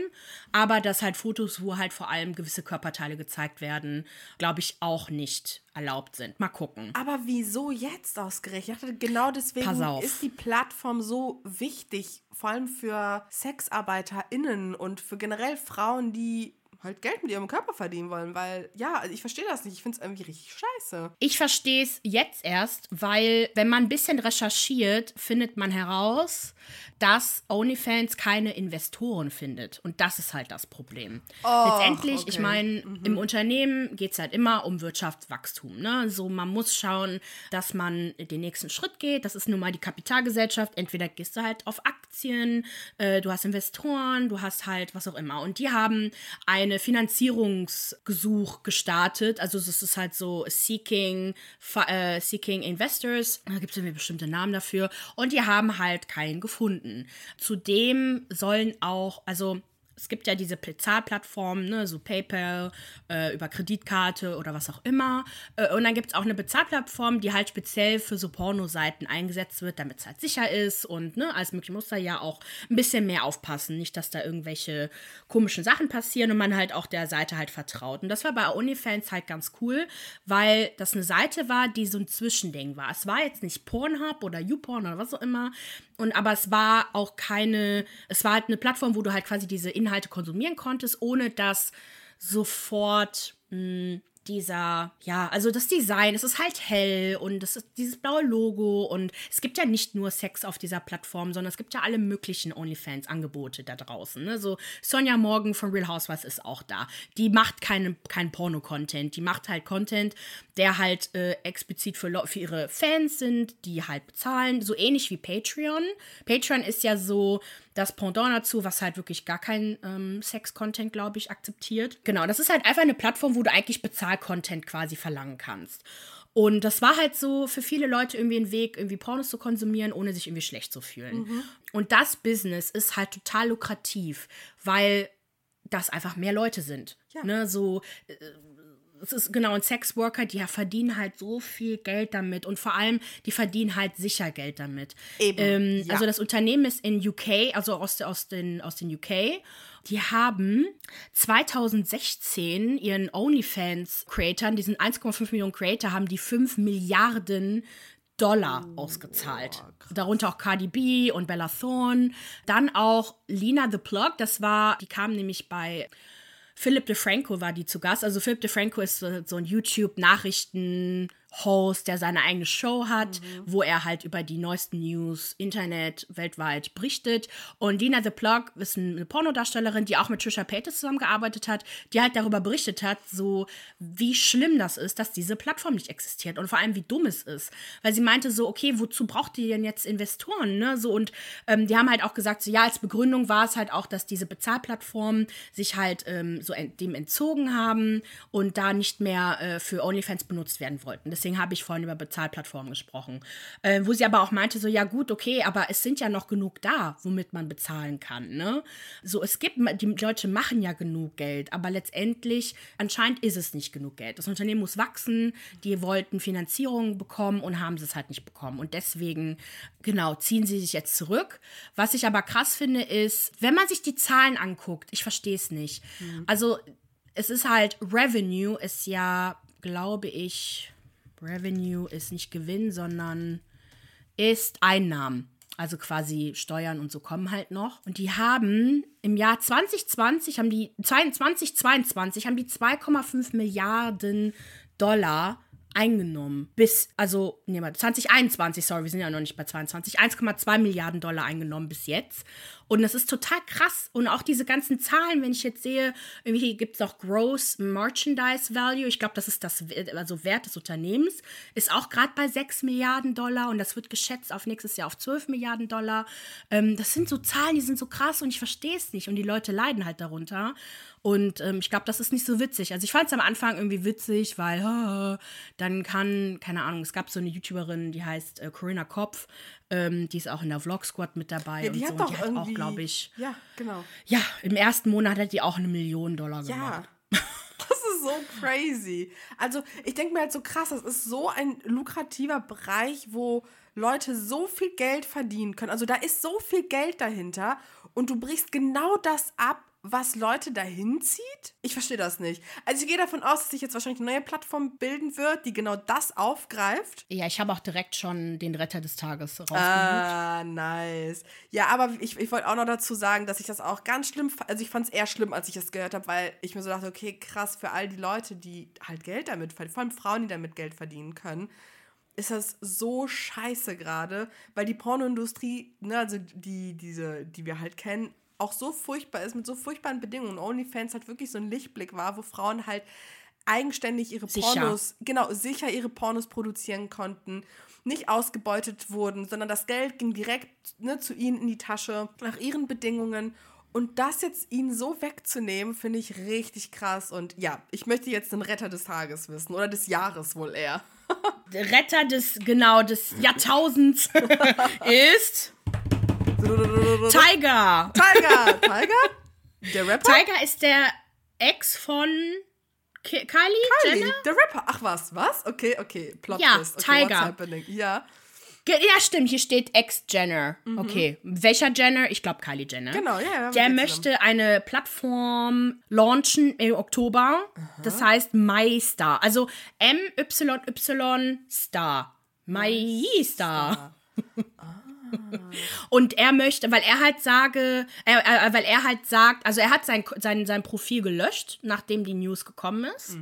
[SPEAKER 1] aber dass halt Fotos, wo halt vor allem gewisse Körperteile gezeigt werden, glaube ich auch nicht erlaubt sind. Mal gucken.
[SPEAKER 2] Aber wieso jetzt ausgerechnet? Genau deswegen ist die Plattform so wichtig, vor allem für SexarbeiterInnen und für generell Frauen, die halt Geld mit ihrem Körper verdienen wollen, weil ja, also ich verstehe das nicht. Ich finde es irgendwie richtig scheiße.
[SPEAKER 1] Ich verstehe es jetzt erst, weil wenn man ein bisschen recherchiert, findet man heraus, dass OnlyFans keine Investoren findet. Und das ist halt das Problem. Oh, Letztendlich, okay. ich meine, mhm. im Unternehmen geht es halt immer um Wirtschaftswachstum. Ne? So, man muss schauen, dass man den nächsten Schritt geht. Das ist nun mal die Kapitalgesellschaft. Entweder gehst du halt auf Aktien, äh, du hast Investoren, du hast halt was auch immer. Und die haben eine Finanzierungsgesuch gestartet. Also es ist halt so Seeking, äh, Seeking Investors. Da gibt es irgendwie bestimmte Namen dafür. Und die haben halt keinen gefunden. Zudem sollen auch, also es gibt ja diese Bezahlplattformen, ne, so PayPal, äh, über Kreditkarte oder was auch immer. Äh, und dann gibt es auch eine Bezahlplattform, die halt speziell für so Pornoseiten eingesetzt wird, damit es halt sicher ist und ne, als möglich muss da ja auch ein bisschen mehr aufpassen. Nicht, dass da irgendwelche komischen Sachen passieren und man halt auch der Seite halt vertraut. Und das war bei OnlyFans halt ganz cool, weil das eine Seite war, die so ein Zwischending war. Es war jetzt nicht Pornhub oder YouPorn oder was auch immer, und aber es war auch keine, es war halt eine Plattform, wo du halt quasi diese Inhalte konsumieren konntest, ohne dass sofort mh, hm, dieser, ja, also das Design, es ist halt hell und es ist dieses blaue Logo und es gibt ja nicht nur Sex auf dieser Plattform, sondern es gibt ja alle möglichen OnlyFans-Angebote da draußen. Ne? So Sonja Morgan von Real Housewives ist auch da. Die macht keinen kein Porno-Content, die macht halt Content, der halt äh, explizit für, für ihre Fans sind, die halt bezahlen, so ähnlich wie Patreon. Patreon ist ja so das Pendant dazu, was halt wirklich gar kein ähm, Sex-Content, glaube ich, akzeptiert. Genau, das ist halt einfach eine Plattform, wo du eigentlich Bezahl-Content quasi verlangen kannst. Und das war halt so für viele Leute irgendwie ein Weg, irgendwie Pornos zu konsumieren, ohne sich irgendwie schlecht zu fühlen. Mhm. Und das Business ist halt total lukrativ, weil das einfach mehr Leute sind. Ja. Ne, so äh, es ist genau ein Sexworker, die verdienen halt so viel Geld damit und vor allem, die verdienen halt sicher Geld damit. Eben, ähm, ja. Also das Unternehmen ist in UK, also aus, aus, den, aus den UK. Die haben 2016 ihren OnlyFans-Creatern, diesen 1,5 Millionen Creator, haben die 5 Milliarden Dollar oh, ausgezahlt. Oh, Darunter auch Cardi B und Bella Thorne. Dann auch Lina the Plug, das war, die kam nämlich bei Philip DeFranco war die zu Gast. Also Philip DeFranco ist so, so ein YouTube-Nachrichten- Host, der seine eigene Show hat, mhm. wo er halt über die neuesten News, Internet, weltweit berichtet. Und Dina the Plug ist eine Pornodarstellerin, die auch mit Trisha Paytas zusammengearbeitet hat, die halt darüber berichtet hat, so wie schlimm das ist, dass diese Plattform nicht existiert und vor allem wie dumm es ist. Weil sie meinte so, okay, wozu braucht ihr denn jetzt Investoren, ne? So und ähm, die haben halt auch gesagt, so ja, als Begründung war es halt auch, dass diese Bezahlplattformen sich halt ähm, so ent dem entzogen haben und da nicht mehr äh, für OnlyFans benutzt werden wollten. Deswegen habe ich vorhin über Bezahlplattformen gesprochen. Äh, wo sie aber auch meinte, so, ja gut, okay, aber es sind ja noch genug da, womit man bezahlen kann. Ne? So, es gibt, die Leute machen ja genug Geld, aber letztendlich, anscheinend ist es nicht genug Geld. Das Unternehmen muss wachsen, die wollten Finanzierung bekommen und haben es halt nicht bekommen. Und deswegen, genau, ziehen sie sich jetzt zurück. Was ich aber krass finde, ist, wenn man sich die Zahlen anguckt, ich verstehe es nicht. Mhm. Also, es ist halt, Revenue ist ja, glaube ich, Revenue ist nicht Gewinn, sondern ist Einnahmen. Also quasi Steuern und so kommen halt noch. Und die haben im Jahr 2020 haben die 2022 haben die 2,5 Milliarden Dollar eingenommen. Bis, also, nee, 2021, sorry, wir sind ja noch nicht bei 22, 1,2 Milliarden Dollar eingenommen bis jetzt. Und das ist total krass. Und auch diese ganzen Zahlen, wenn ich jetzt sehe, irgendwie gibt es auch Gross Merchandise Value. Ich glaube, das ist das also Wert des Unternehmens. Ist auch gerade bei 6 Milliarden Dollar und das wird geschätzt auf nächstes Jahr auf 12 Milliarden Dollar. Ähm, das sind so Zahlen, die sind so krass und ich verstehe es nicht. Und die Leute leiden halt darunter. Und ähm, ich glaube, das ist nicht so witzig. Also ich fand es am Anfang irgendwie witzig, weil oh, dann kann, keine Ahnung, es gab so eine YouTuberin, die heißt äh, Corinna Kopf, Ähm, die ist auch in der Vlog Squad mit dabei.
[SPEAKER 2] Ja, die
[SPEAKER 1] und
[SPEAKER 2] hat
[SPEAKER 1] so.
[SPEAKER 2] doch
[SPEAKER 1] die hat
[SPEAKER 2] irgendwie.
[SPEAKER 1] Glaube ich.
[SPEAKER 2] Ja, genau.
[SPEAKER 1] Ja, im ersten Monat hat die auch eine Million Dollar
[SPEAKER 2] Ja.
[SPEAKER 1] gemacht.
[SPEAKER 2] Das ist so crazy. Also, ich denke mir halt so krass, das ist so ein lukrativer Bereich, wo Leute so viel Geld verdienen können. Also, da ist so viel Geld dahinter und du brichst genau das ab, was Leute dahin zieht? Ich verstehe das nicht. Also ich gehe davon aus, dass sich jetzt wahrscheinlich eine neue Plattform bilden wird, die genau das aufgreift.
[SPEAKER 1] Ja, ich habe auch direkt schon den Retter des Tages rausgesucht.
[SPEAKER 2] Ah, nice. Ja, aber ich, ich wollte auch noch dazu sagen, dass ich das auch ganz schlimm, also ich fand es eher schlimm, als ich das gehört habe, weil ich mir so dachte, okay, krass, für all die Leute, die halt Geld damit verdienen, vor allem Frauen, die damit Geld verdienen können, ist das so scheiße gerade, weil die Pornoindustrie, ne, also die, diese, die wir halt kennen, auch so furchtbar ist, mit so furchtbaren Bedingungen. OnlyFans halt wirklich so ein Lichtblick war, wo Frauen halt eigenständig ihre
[SPEAKER 1] Sicher.
[SPEAKER 2] Pornos, genau, sicher ihre Pornos produzieren konnten, nicht ausgebeutet wurden, sondern das Geld ging direkt ne, zu ihnen in die Tasche, nach ihren Bedingungen. Und das jetzt ihnen so wegzunehmen, finde ich richtig krass. Und ja, ich möchte jetzt den Retter des Tages wissen. Oder des Jahres wohl eher.
[SPEAKER 1] Der Retter des, genau, des Jahrtausends ist Tiger.
[SPEAKER 2] Tiger! Tiger? Der Rapper?
[SPEAKER 1] Tiger ist der Ex von Ki Kylie, Jenner.
[SPEAKER 2] Der Rapper. Ach was, was? Okay, okay. Plot
[SPEAKER 1] Ja,
[SPEAKER 2] Twist. Okay,
[SPEAKER 1] Tiger.
[SPEAKER 2] what's happening? Ja,
[SPEAKER 1] ja, stimmt, hier steht Ex-Jenner. Okay, welcher Jenner? Ich glaube Kylie Jenner.
[SPEAKER 2] Mhm. genau. Ja, ja,
[SPEAKER 1] Der möchte eine Plattform launchen im Oktober. Das heißt MyStar. Also M-Y-Y Star. MyStar. Und er möchte, weil er halt sage, äh, äh, weil er halt sagt, also er hat sein, sein, sein Profil gelöscht, nachdem die News gekommen ist.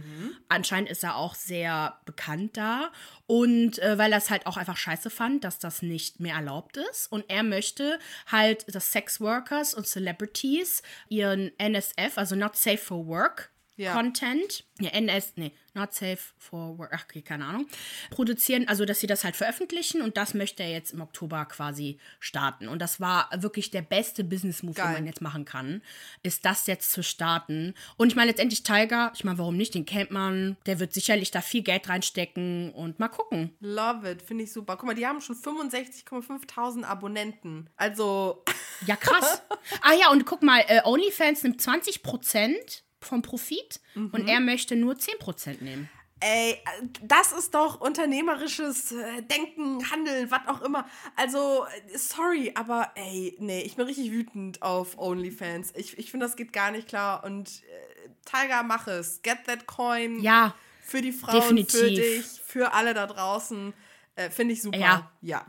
[SPEAKER 1] Anscheinend ist er auch sehr bekannt da. Und äh, weil er es halt auch einfach scheiße fand, dass das nicht mehr erlaubt ist. Und er möchte halt, dass Sex Workers und Celebrities ihren NSF, also Not Safe for Work,
[SPEAKER 2] Ja.
[SPEAKER 1] Content, ja, NS, nee, Not Safe for Work, ach, okay, keine Ahnung, produzieren, also dass sie das halt veröffentlichen und das möchte er jetzt im Oktober quasi starten. Und das war wirklich der beste Business-Move, den man jetzt machen kann, ist das jetzt zu starten. Und ich meine letztendlich Tiger, ich meine, warum nicht, den kennt man, der wird sicherlich da viel Geld reinstecken und mal gucken.
[SPEAKER 2] Love it, finde ich super. Guck mal, die haben schon 65,5 Abonnenten. Also,
[SPEAKER 1] Ja, krass. ah ja, und guck mal, äh, OnlyFans nimmt 20% vom Profit und er möchte nur 10% nehmen.
[SPEAKER 2] ey, das ist doch unternehmerisches äh, Denken, Handeln, was auch immer. Also, äh, sorry, aber ey, nee, ich bin richtig wütend auf OnlyFans. Ich, ich finde, das geht gar nicht klar. Und äh, Tiger, mach es. Get that coin.
[SPEAKER 1] Ja,
[SPEAKER 2] Für die Frauen, für
[SPEAKER 1] definitiv.
[SPEAKER 2] dich, für alle da draußen. Äh, finde ich super.
[SPEAKER 1] Ja.
[SPEAKER 2] ja.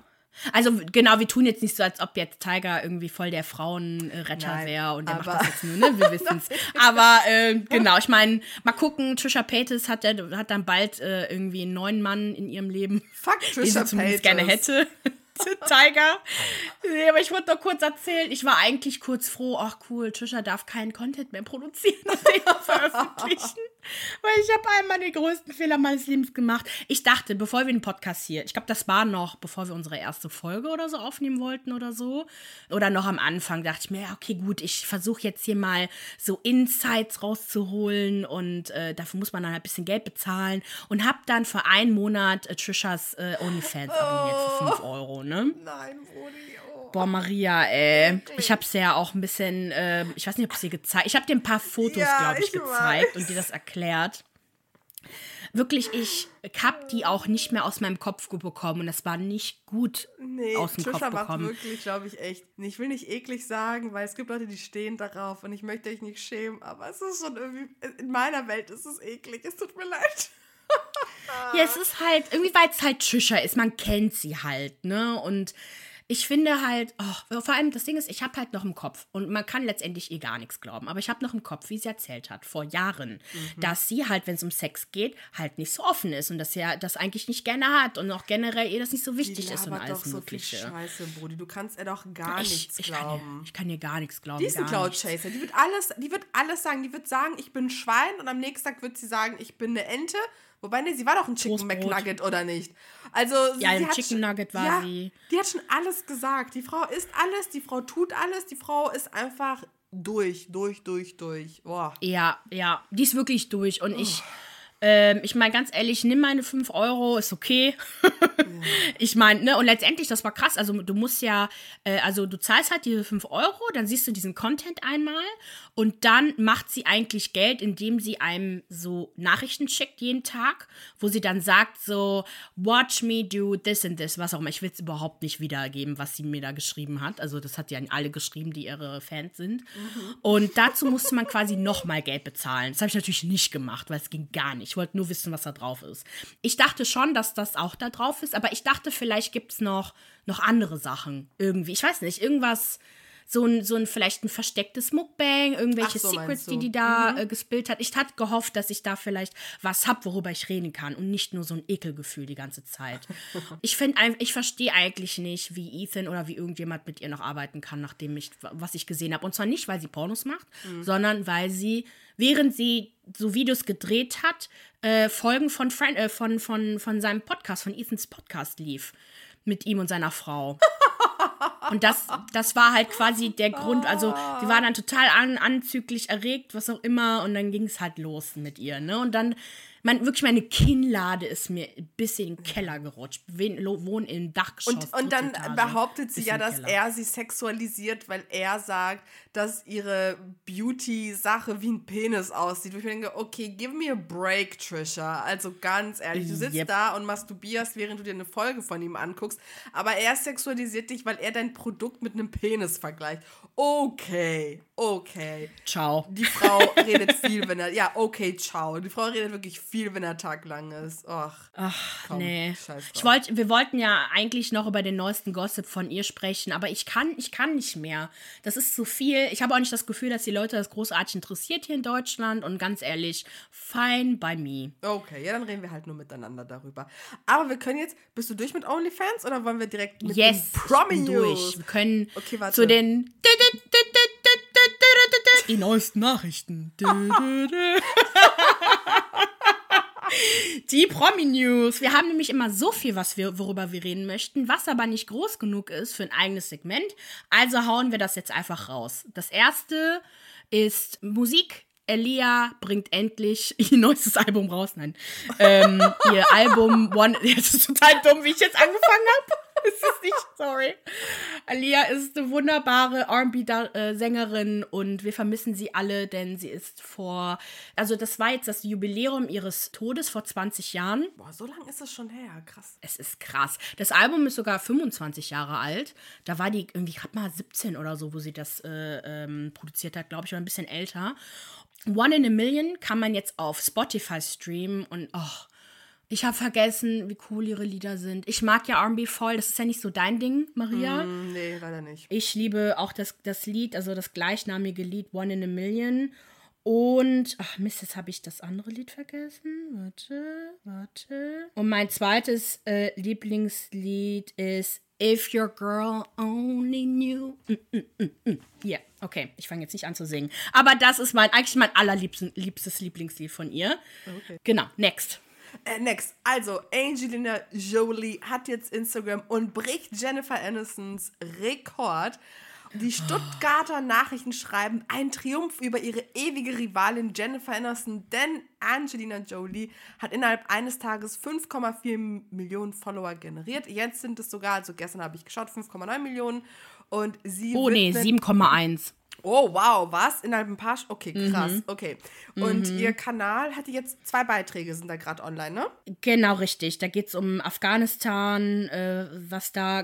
[SPEAKER 1] Also genau, wir tun jetzt nicht so, als ob jetzt Tiger irgendwie voll der Frauenretter wäre und der macht
[SPEAKER 2] aber-
[SPEAKER 1] das jetzt nur, ne? Wir wissen es. Aber äh, genau, ich meine, mal gucken, Trisha Paytas hat, ja, hat dann bald äh, irgendwie einen neuen Mann in ihrem Leben,
[SPEAKER 2] Fuck
[SPEAKER 1] den
[SPEAKER 2] Trisha
[SPEAKER 1] sie zumindest
[SPEAKER 2] Paytas.
[SPEAKER 1] gerne hätte. Tiger. Nee, aber ich wollte noch kurz erzählen, ich war eigentlich kurz froh, ach cool, Trisha darf keinen Content mehr produzieren und den veröffentlichen. Weil ich habe einmal den größten Fehler meines Lebens gemacht. Ich dachte, bevor wir den Podcast hier, ich glaube, das war noch, bevor wir unsere erste Folge oder so aufnehmen wollten oder so. Oder noch am Anfang dachte ich mir, ja, okay, gut, ich versuche jetzt hier mal so Insights rauszuholen und äh, dafür muss man dann halt ein bisschen Geld bezahlen. Und habe dann für einen Monat äh, Trishas äh, OnlyFans abonniert für 5 Euro, ne?
[SPEAKER 2] Nein, Brudi. Oh.
[SPEAKER 1] Boah, Maria, ey. Ich hab's ja auch ein bisschen, ähm, ich weiß nicht, ob ich dir gezeigt Ich habe dir ein paar Fotos,
[SPEAKER 2] Ja,
[SPEAKER 1] glaube ich,
[SPEAKER 2] ich
[SPEAKER 1] gezeigt und dir das erklärt. Wirklich, ich hab die auch nicht mehr aus meinem Kopf bekommen und das war nicht gut
[SPEAKER 2] Nee,
[SPEAKER 1] aus dem
[SPEAKER 2] Trisha
[SPEAKER 1] Kopf
[SPEAKER 2] macht
[SPEAKER 1] bekommen.
[SPEAKER 2] wirklich, glaube ich, echt. Ich will nicht eklig sagen, weil es gibt Leute, die stehen darauf und ich möchte euch nicht schämen, aber es ist schon irgendwie, in meiner Welt ist es eklig. Es tut mir leid.
[SPEAKER 1] Ja, es ist halt, irgendwie, weil es halt Trisha ist, man kennt sie halt, ne? Und ich finde halt, oh, vor allem das Ding ist, ich habe halt noch im Kopf und man kann letztendlich ihr gar nichts glauben, aber ich habe noch im Kopf, wie sie erzählt hat, vor Jahren, dass sie halt, wenn es um Sex geht, halt nicht so offen ist und dass sie das eigentlich nicht gerne hat und auch generell ihr das nicht so wichtig ist und alles
[SPEAKER 2] doch so
[SPEAKER 1] Mögliche.
[SPEAKER 2] Scheiße, Brudi. Du kannst ihr doch gar
[SPEAKER 1] Ich,
[SPEAKER 2] nichts
[SPEAKER 1] ich, kann ihr,
[SPEAKER 2] glauben.
[SPEAKER 1] ich kann ihr gar nichts glauben.
[SPEAKER 2] Die ist ein Cloud. Chaser. Die wird alles, die wird alles sagen. Die wird sagen, ich bin ein Schwein und am nächsten Tag wird sie sagen, ich bin eine Ente. Wobei, nee, sie war doch ein Chicken
[SPEAKER 1] Toastbrot.
[SPEAKER 2] McNugget, oder nicht? Also,
[SPEAKER 1] Ja,
[SPEAKER 2] sie
[SPEAKER 1] ein
[SPEAKER 2] hat
[SPEAKER 1] Chicken
[SPEAKER 2] schon-
[SPEAKER 1] Nugget war
[SPEAKER 2] ja,
[SPEAKER 1] sie.
[SPEAKER 2] Die hat schon alles gesagt. Die Frau ist alles, die Frau tut alles, die Frau ist einfach durch, durch, durch, durch. Boah.
[SPEAKER 1] Ja, ja, die ist wirklich durch. Und ich, ähm, ich meine ganz ehrlich, nimm meine 5 Euro, ist okay. Ich meine, ne, und letztendlich, das war krass. Also, du musst ja, äh, also, du zahlst halt diese 5 Euro, dann siehst du diesen Content einmal und dann macht sie eigentlich Geld, indem sie einem so Nachrichten schickt jeden Tag, wo sie dann sagt, so, watch me do this and this, was auch immer. Ich will es überhaupt nicht wiedergeben, was sie mir da geschrieben hat. Also, das hat ja alle geschrieben, die ihre Fans sind. Mhm. Und dazu musste man quasi nochmal Geld bezahlen. Das habe ich natürlich nicht gemacht, weil es ging gar nicht. Ich wollte nur wissen, was da drauf ist. Ich dachte schon, dass das auch da drauf ist, aber ich dachte, vielleicht gibt es noch, noch andere Sachen irgendwie. Ich weiß nicht, irgendwas so ein, so ein vielleicht ein verstecktes Mukbang, irgendwelche so, Secrets, die die da mhm. äh, gespillt hat. Ich hatte gehofft, dass ich da vielleicht was habe, worüber ich reden kann und nicht nur so ein Ekelgefühl die ganze Zeit. ich finde, ich verstehe eigentlich nicht, wie Ethan oder wie irgendjemand mit ihr noch arbeiten kann, nachdem ich, was ich gesehen habe. Und zwar nicht, weil sie Pornos macht, mhm. sondern weil sie, während sie so Videos gedreht hat, äh, Folgen von, Friend, äh, von, von, von seinem Podcast, von Ethans Podcast lief. Mit ihm und seiner Frau. Und das, das war halt quasi der Grund. Also, sie war dann total an, anzüglich erregt, was auch immer. Und dann ging es halt los mit ihr. Ne? Und dann mein, wirklich meine Kinnlade ist mir bis in den Keller gerutscht. Wir wohnen im Dachgeschoss.
[SPEAKER 2] Und, und dann Etage, behauptet sie ja, dass er sie sexualisiert, weil er sagt, dass ihre Beauty-Sache wie ein Penis aussieht. Wo ich mir denke, okay, give me a break, Trisha. Also ganz ehrlich, du sitzt yep. da und masturbierst, während du dir eine Folge von ihm anguckst. Aber er sexualisiert dich, weil er dein Produkt mit einem Penis vergleicht. Okay, okay.
[SPEAKER 1] Ciao.
[SPEAKER 2] Die Frau redet viel, wenn er. Ja, okay, ciao. Die Frau redet wirklich viel, wenn der Tag lang ist. Ach,
[SPEAKER 1] Ach komm, nee. Ich wollt, wir wollten ja eigentlich noch über den neuesten Gossip von ihr sprechen, aber ich kann, ich kann nicht mehr. Das ist zu viel. Ich habe auch nicht das Gefühl, dass die Leute das großartig interessiert hier in Deutschland und ganz ehrlich, fine by me.
[SPEAKER 2] Okay, ja, dann reden wir halt nur miteinander darüber. Aber wir können jetzt. Bist du durch mit OnlyFans oder wollen wir direkt mit
[SPEAKER 1] yes,
[SPEAKER 2] Promi
[SPEAKER 1] durch? Wir können okay, zu den die neuesten Nachrichten. Die Promi-News. Wir haben nämlich immer so viel, was wir, worüber wir reden möchten, was aber nicht groß genug ist für ein eigenes Segment. Also hauen wir das jetzt einfach raus. Das erste ist Musik. Elia bringt endlich ihr neuestes Album raus. Nein. Ähm, ihr Album One. Das ist total dumm, wie ich jetzt angefangen habe. es ist nicht, sorry. Alia ist eine wunderbare RB-Sängerin und wir vermissen sie alle, denn sie ist vor, also das war jetzt das Jubiläum ihres Todes vor 20 Jahren.
[SPEAKER 2] Boah, so lange ist das schon her, krass.
[SPEAKER 1] Es ist krass. Das Album ist sogar 25 Jahre alt. Da war die irgendwie gerade mal 17 oder so, wo sie das äh, ähm, produziert hat, glaube ich, oder ein bisschen älter. One in a Million kann man jetzt auf Spotify streamen und oh, ich habe vergessen, wie cool ihre Lieder sind. Ich mag ja RB voll. Das ist ja nicht so dein Ding, Maria.
[SPEAKER 2] Mm, nee, leider nicht.
[SPEAKER 1] Ich liebe auch das, das Lied, also das gleichnamige Lied One in a Million. Und, ach Mist, jetzt habe ich das andere Lied vergessen. Warte, warte. Und mein zweites äh, Lieblingslied ist If Your Girl Only Knew. Mm, mm, mm, mm. Ja, okay, ich fange jetzt nicht an zu singen. Aber das ist mein, eigentlich mein allerliebstes Lieblingslied von ihr. Okay. Genau, next.
[SPEAKER 2] Äh, next. Also, Angelina Jolie hat jetzt Instagram und bricht Jennifer Aniston's Rekord. Die Stuttgarter Nachrichten schreiben ein Triumph über ihre ewige Rivalin Jennifer Aniston, denn Angelina Jolie hat innerhalb eines Tages 5,4 Millionen Follower generiert. Jetzt sind es sogar, also gestern habe ich geschaut, 5,9 Millionen. Und sie.
[SPEAKER 1] Oh nee, 7,1.
[SPEAKER 2] Oh, wow, was? Innerhalb ein paar. Sch okay, krass, mhm. okay. Und mhm. ihr Kanal hatte jetzt zwei Beiträge, sind da gerade online, ne?
[SPEAKER 1] Genau, richtig. Da geht es um Afghanistan, äh, was da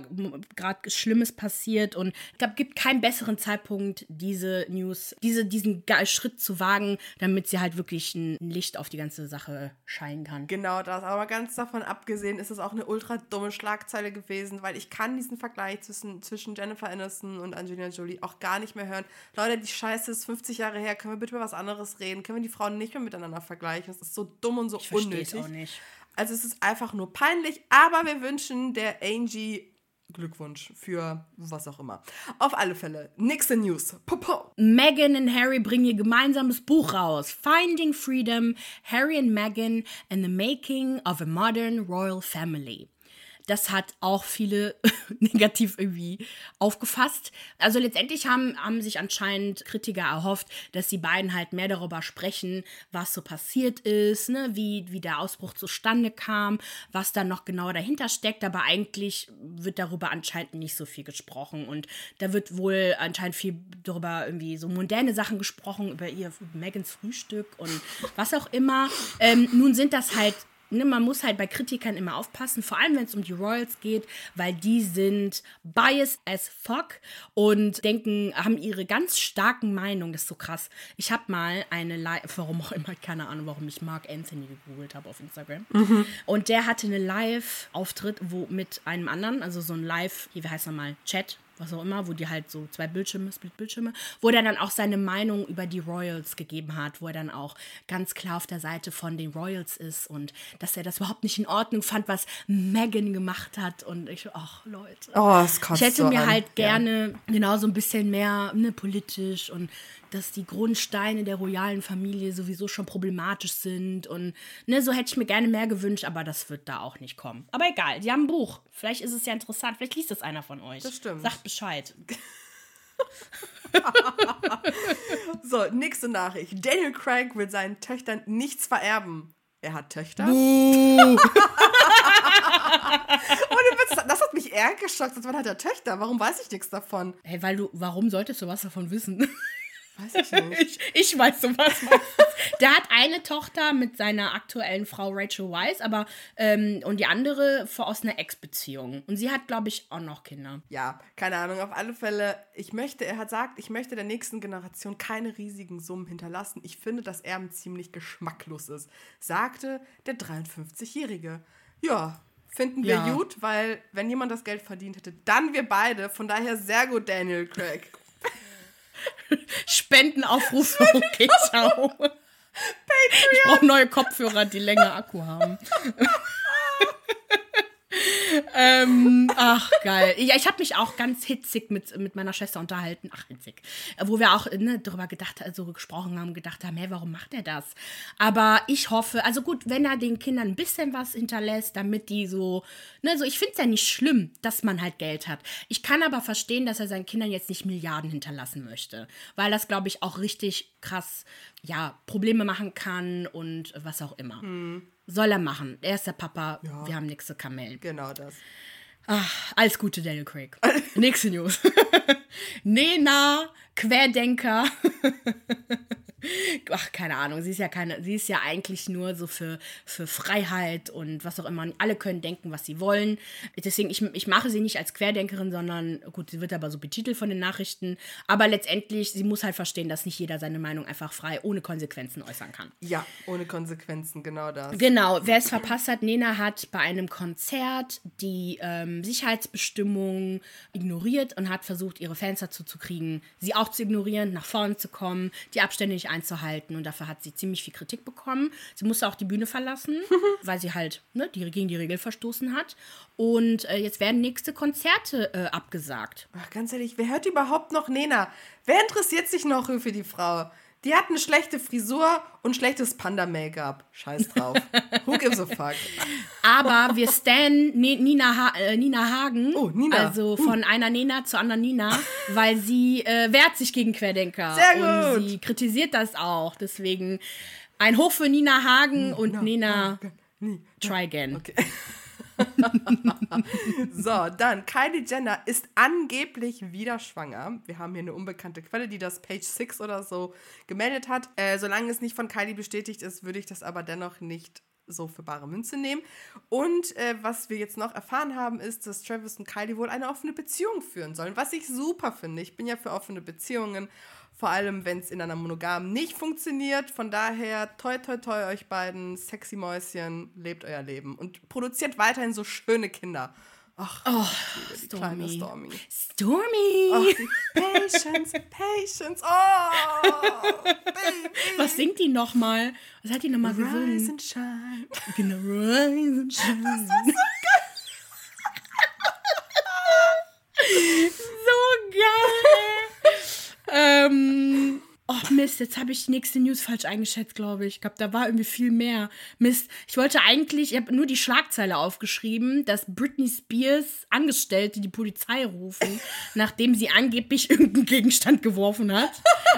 [SPEAKER 1] gerade Schlimmes passiert. Und ich glaube, gibt keinen besseren Zeitpunkt, diese News, diese, diesen Schritt zu wagen, damit sie halt wirklich ein Licht auf die ganze Sache scheinen kann.
[SPEAKER 2] Genau das. Aber ganz davon abgesehen ist es auch eine ultra dumme Schlagzeile gewesen, weil ich kann diesen Vergleich zwischen, zwischen Jennifer Aniston und Angelina Jolie auch gar nicht mehr hören. Leute, die Scheiße ist 50 Jahre her, können wir bitte über was anderes reden? Können wir die Frauen nicht mehr miteinander vergleichen? Das ist so dumm und so ich unnötig. Auch nicht. Also es ist einfach nur peinlich, aber wir wünschen der Angie Glückwunsch für was auch immer. Auf alle Fälle, nächste News. Popo.
[SPEAKER 1] Meghan und Harry bringen ihr gemeinsames Buch raus. Finding Freedom, Harry and Meghan and the Making of a Modern Royal Family. Das hat auch viele negativ irgendwie aufgefasst. Also letztendlich haben, haben sich anscheinend Kritiker erhofft, dass die beiden halt mehr darüber sprechen, was so passiert ist, ne? wie, wie der Ausbruch zustande kam, was da noch genau dahinter steckt. Aber eigentlich wird darüber anscheinend nicht so viel gesprochen. Und da wird wohl anscheinend viel darüber irgendwie so moderne Sachen gesprochen, über ihr Megans Frühstück und was auch immer. Ähm, nun sind das halt ne, man muss halt bei Kritikern immer aufpassen, vor allem wenn es um die Royals geht, weil die sind biased as fuck und denken, haben ihre ganz starken Meinungen. Das ist so krass. Ich habe mal eine Live, warum auch immer, keine Ahnung, warum ich Mark Anthony gegoogelt habe auf Instagram. Mhm. Und der hatte eine Live-Auftritt, wo mit einem anderen, also so ein Live, wie heißt nochmal, Chat, was auch immer, wo die halt so zwei Bildschirme, Split-Bildschirme, wo er dann auch seine Meinung über die Royals gegeben hat, wo er dann auch ganz klar auf der Seite von den Royals ist und dass er das überhaupt nicht in Ordnung fand, was Megan gemacht hat. Und ich, ach Leute.
[SPEAKER 2] Oh, es kotzt
[SPEAKER 1] ich hätte
[SPEAKER 2] so
[SPEAKER 1] mir
[SPEAKER 2] an.
[SPEAKER 1] halt gerne ja. genau so ein bisschen mehr ne, politisch und dass die Grundsteine der royalen Familie sowieso schon problematisch sind. Und ne, so hätte ich mir gerne mehr gewünscht, aber das wird da auch nicht kommen. Aber egal, die haben ein Buch. Vielleicht ist es ja interessant. Vielleicht liest es einer von euch.
[SPEAKER 2] Das stimmt.
[SPEAKER 1] Sagt Bescheid.
[SPEAKER 2] so, nächste Nachricht. Daniel Craig will seinen Töchtern nichts vererben. Er hat Töchter.
[SPEAKER 1] Uh.
[SPEAKER 2] das hat mich eher geschockt. Wann hat er Töchter? Warum weiß ich nichts davon?
[SPEAKER 1] Hey, weil du, warum solltest du was davon wissen?
[SPEAKER 2] Weiß ich nicht.
[SPEAKER 1] ich, ich weiß sowas. Der hat eine Tochter mit seiner aktuellen Frau Rachel Weisz, aber ähm, und die andere aus einer Ex-Beziehung. Und sie hat, glaube ich, auch noch Kinder.
[SPEAKER 2] Ja, keine Ahnung. Auf alle Fälle, ich möchte, er hat gesagt, ich möchte der nächsten Generation keine riesigen Summen hinterlassen. Ich finde, dass er ziemlich geschmacklos ist, sagte der 53-Jährige. Ja, finden wir
[SPEAKER 1] Ja.
[SPEAKER 2] gut, weil wenn jemand das Geld verdient hätte, dann wir beide. Von daher sehr gut, Daniel Craig.
[SPEAKER 1] Spendenaufrufe, okay, ciao. Ich brauche neue Kopfhörer, die länger Akku haben. ähm, ach, geil. Ja, ich habe mich auch ganz hitzig mit, mit meiner Schwester unterhalten. Ach, hitzig. Wo wir auch ne, darüber gedacht, also gesprochen haben, gedacht haben, hey, warum macht er das? Aber ich hoffe, also gut, wenn er den Kindern ein bisschen was hinterlässt, damit die so, ne, so, ich finde es ja nicht schlimm, dass man halt Geld hat. Ich kann aber verstehen, dass er seinen Kindern jetzt nicht Milliarden hinterlassen möchte. Weil das, glaube ich, auch richtig krass, ja, Probleme machen kann und was auch immer. Soll er machen. Er ist der Papa,
[SPEAKER 2] Ja.
[SPEAKER 1] wir haben nichts zu kamellen.
[SPEAKER 2] Genau das.
[SPEAKER 1] Ach, alles Gute, Daniel Craig. Nächste News. Nena, Querdenker. Ach, keine Ahnung. Sie ist ja keine, sie ist ja eigentlich nur so für, für Freiheit und was auch immer. Und alle können denken, was sie wollen. Deswegen, ich, ich mache sie nicht als Querdenkerin, sondern, gut, sie wird aber so betitelt von den Nachrichten. Aber letztendlich, sie muss halt verstehen, dass nicht jeder seine Meinung einfach frei, ohne Konsequenzen äußern kann.
[SPEAKER 2] Ja, ohne Konsequenzen, genau das.
[SPEAKER 1] Genau, wer es verpasst hat, Nena hat bei einem Konzert die ähm, Sicherheitsbestimmungen ignoriert und hat versucht, ihre Fans dazu zu kriegen, sie auch zu ignorieren, nach vorne zu kommen, die Abstände nicht einzuhalten. Und dafür hat sie ziemlich viel Kritik bekommen. Sie musste auch die Bühne verlassen, weil sie halt ne, die, gegen die Regel verstoßen hat. Und äh, jetzt werden nächste Konzerte äh, abgesagt.
[SPEAKER 2] Ach, ganz ehrlich, wer hört überhaupt noch Nena? Wer interessiert sich noch für die Frau? Die hat eine schlechte Frisur und schlechtes Panda-Make-up. Scheiß drauf. Who gives a fuck?
[SPEAKER 1] Aber wir stan Ni- Nina, ha äh, Nina Hagen,
[SPEAKER 2] Oh, Nina.
[SPEAKER 1] also von einer Nena zur anderen Nina, weil sie äh, wehrt sich gegen Querdenker.
[SPEAKER 2] Sehr
[SPEAKER 1] Und
[SPEAKER 2] gut.
[SPEAKER 1] sie kritisiert das auch. Deswegen ein Hoch für Nina Hagen und Nina
[SPEAKER 2] Nie.
[SPEAKER 1] Try Again.
[SPEAKER 2] Okay. So, dann Kylie Jenner ist angeblich wieder schwanger. Wir haben hier eine unbekannte Quelle, die das Page 6 oder so gemeldet hat. Äh, solange es nicht von Kylie bestätigt ist, würde ich das aber dennoch nicht so für bare Münze nehmen. Und äh, was wir jetzt noch erfahren haben, ist, dass Travis und Kylie wohl eine offene Beziehung führen sollen, was ich super finde. Ich bin ja für offene Beziehungen, vor allem wenn es in einer monogamen nicht funktioniert. Von daher, toi, toi, toi, euch beiden, sexy Mäuschen, lebt euer Leben und produziert weiterhin so schöne Kinder. Ach,
[SPEAKER 1] Oh,
[SPEAKER 2] die kleine
[SPEAKER 1] Stormy.
[SPEAKER 2] Stormy. Ach, die Patience, Patience, oh, baby.
[SPEAKER 1] Was singt die nochmal? Was hat die nochmal
[SPEAKER 2] Rise
[SPEAKER 1] gesungen?
[SPEAKER 2] and shine.
[SPEAKER 1] Genau, Rise and Shine. so geil. Ähm, oh, Ach Mist, jetzt habe ich die nächste News falsch eingeschätzt, glaube ich. Ich glaube, da war irgendwie viel mehr. Mist. Ich wollte eigentlich, ich habe nur die Schlagzeile aufgeschrieben, dass Britney Spears Angestellte die Polizei rufen, nachdem sie angeblich irgendeinen Gegenstand geworfen hat.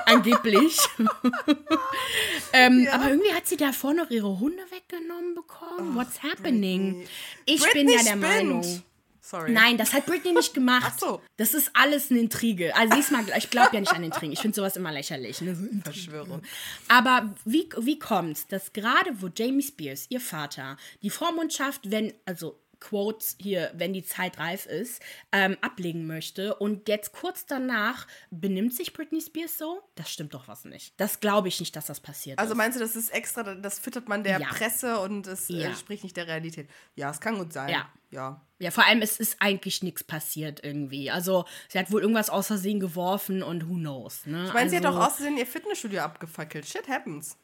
[SPEAKER 1] angeblich. ähm, ja. Aber irgendwie hat sie davor noch ihre Hunde weggenommen bekommen. Oh, What's happening? Britney. Ich Britney bin ja der spinnt. Meinung. Sorry. Nein, das hat Britney nicht gemacht. Ach so. Das ist alles eine Intrige. Also diesmal, ich glaube ja nicht an Intrigen. Ich finde sowas immer lächerlich. Ne? Verschwörung. Aber wie, wie kommt dass gerade wo Jamie Spears, ihr Vater, die Vormundschaft, wenn, also Quotes hier, wenn die Zeit reif ist, ähm, ablegen möchte. Und jetzt kurz danach benimmt sich Britney Spears so? Das stimmt doch was nicht. Das glaube ich nicht, dass das passiert.
[SPEAKER 2] Also meinst du, das ist extra, das füttert man der ja. Presse und es äh, ja. entspricht nicht der Realität? Ja, es kann gut sein.
[SPEAKER 1] Ja.
[SPEAKER 2] Ja.
[SPEAKER 1] Ja, vor allem, es ist eigentlich nichts passiert irgendwie. Also, sie hat wohl irgendwas aus Versehen geworfen und who knows. Ne?
[SPEAKER 2] Ich meine,
[SPEAKER 1] also,
[SPEAKER 2] sie hat doch aus Versehen ihr Fitnessstudio abgefackelt. Shit happens.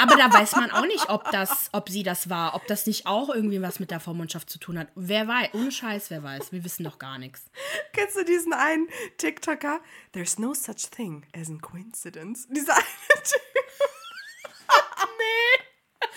[SPEAKER 1] Aber da weiß man auch nicht, ob das, ob sie das war, ob das nicht auch irgendwie was mit der Vormundschaft zu tun hat. Wer weiß, ohne Scheiß, wer weiß. Wir wissen doch gar nichts.
[SPEAKER 2] Kennst du diesen einen TikToker? There's no such thing as a coincidence. Dieser eine Typ.
[SPEAKER 1] nee. Der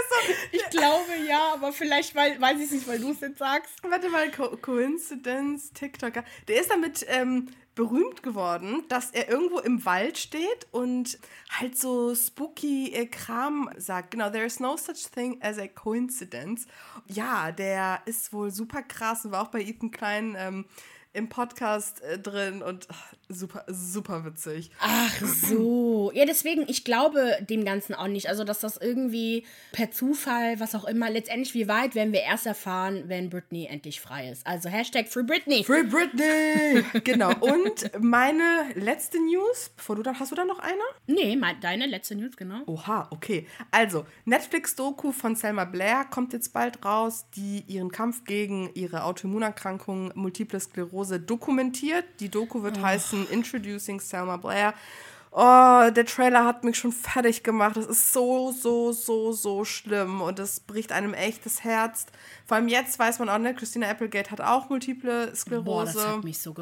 [SPEAKER 1] ist so. Ich glaube ja, aber vielleicht weil, weiß ich es nicht, weil du es jetzt sagst.
[SPEAKER 2] Warte mal, Co Coincidence, TikToker. Der ist damit ähm, berühmt geworden, dass er irgendwo im Wald steht und halt so spooky äh, Kram sagt. Genau, there is no such thing as a coincidence. Ja, der ist wohl super krass und war auch bei Ethan Klein ähm, im Podcast äh, drin und ach, super, super witzig.
[SPEAKER 1] Ach so. Ja, deswegen, ich glaube dem Ganzen auch nicht. Also, dass das irgendwie per Zufall, was auch immer, letztendlich, wie weit werden wir erst erfahren, wenn Britney endlich frei ist. Also, Hashtag Free Britney.
[SPEAKER 2] Free Britney! genau. Und meine letzte News, bevor du dann, hast du da noch eine?
[SPEAKER 1] Nee, mein, deine letzte News, genau.
[SPEAKER 2] Oha, okay. Also, Netflix-Doku von Selma Blair kommt jetzt bald raus, die ihren Kampf gegen ihre Autoimmunerkrankung Multiple Sklerose dokumentiert. Die Doku wird oh. heißen heißen Introducing Selma Blair. Oh, der Trailer hat mich schon fertig gemacht. Das ist so, so, so, so schlimm und das bricht einem echt das Herz. Vor allem jetzt weiß man auch, ne, Christina Applegate hat auch multiple Sklerose. Boah, das
[SPEAKER 1] hat mich so,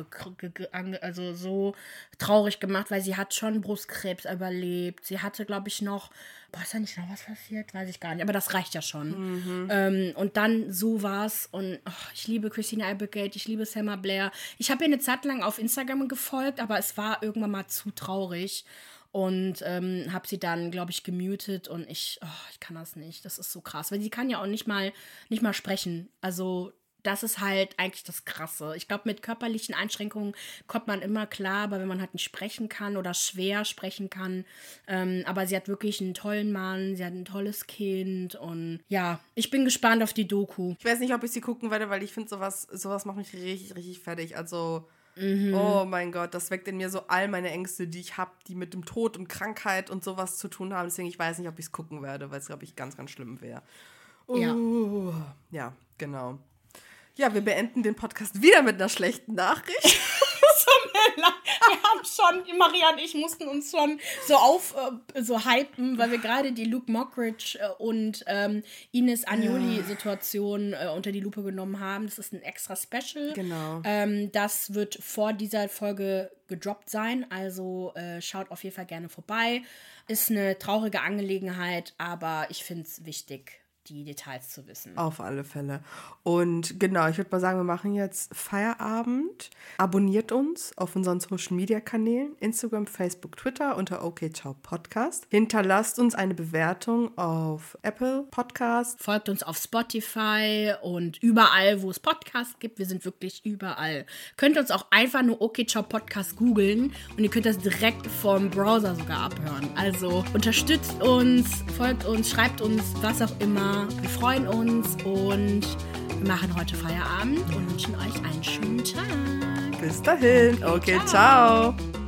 [SPEAKER 1] also so traurig gemacht, weil sie hat schon Brustkrebs überlebt. Sie hatte, glaube ich, noch boah, ist da nicht noch was passiert? Weiß ich gar nicht. Aber das reicht ja schon. Mhm. Ähm, und dann so war's. Und oh, ich liebe Christina Applegate, ich liebe Selma Blair. Ich habe ihr eine Zeit lang auf Instagram gefolgt, aber es war irgendwann mal zu traurig. Und ähm, habe sie dann, glaube ich, gemutet und ich, oh, ich kann das nicht. Das ist so krass. Weil sie kann ja auch nicht mal, nicht mal sprechen. Also das ist halt eigentlich das Krasse. Ich glaube, mit körperlichen Einschränkungen kommt man immer klar, aber wenn man halt nicht sprechen kann oder schwer sprechen kann. Ähm, aber sie hat wirklich einen tollen Mann, sie hat ein tolles Kind und ja, ich bin gespannt auf die Doku.
[SPEAKER 2] Ich weiß nicht, ob ich sie gucken werde, weil ich finde, sowas, sowas macht mich richtig, richtig fertig. Also. Mhm. Oh mein Gott, das weckt in mir so all meine Ängste, die ich habe, die mit dem Tod und Krankheit und sowas zu tun haben. Deswegen, ich weiß nicht, ob ich es gucken werde, weil es, glaube ich, ganz, ganz schlimm wäre. Uh, ja. ja, genau. Ja, wir beenden den Podcast wieder mit einer schlechten Nachricht.
[SPEAKER 1] Wir haben schon, Maria und ich mussten uns schon so auf, äh, so hypen, weil wir gerade die Luke Mockridge äh, und ähm, Ines Agnoli-Situation äh, unter die Lupe genommen haben. Das ist ein extra Special.
[SPEAKER 2] Genau.
[SPEAKER 1] Ähm, das wird vor dieser Folge gedroppt sein. Also äh, schaut auf jeden Fall gerne vorbei. Ist eine traurige Angelegenheit, aber ich finde es wichtig die Details zu wissen.
[SPEAKER 2] Auf alle Fälle. Und genau, ich würde mal sagen, wir machen jetzt Feierabend. Abonniert uns auf unseren Social Media Kanälen, Instagram, Facebook, Twitter unter OK Ciao Podcast. Hinterlasst uns eine Bewertung auf Apple Podcast.
[SPEAKER 1] Folgt uns auf Spotify und überall, wo es Podcasts gibt. Wir sind wirklich überall. Könnt uns auch einfach nur OK Ciao Podcast googeln und ihr könnt das direkt vom Browser sogar abhören. Also unterstützt uns, folgt uns, schreibt uns, was auch immer wir freuen uns und wir machen heute Feierabend und wünschen euch einen schönen Tag.
[SPEAKER 2] Bis dahin. Okay, ciao. ciao.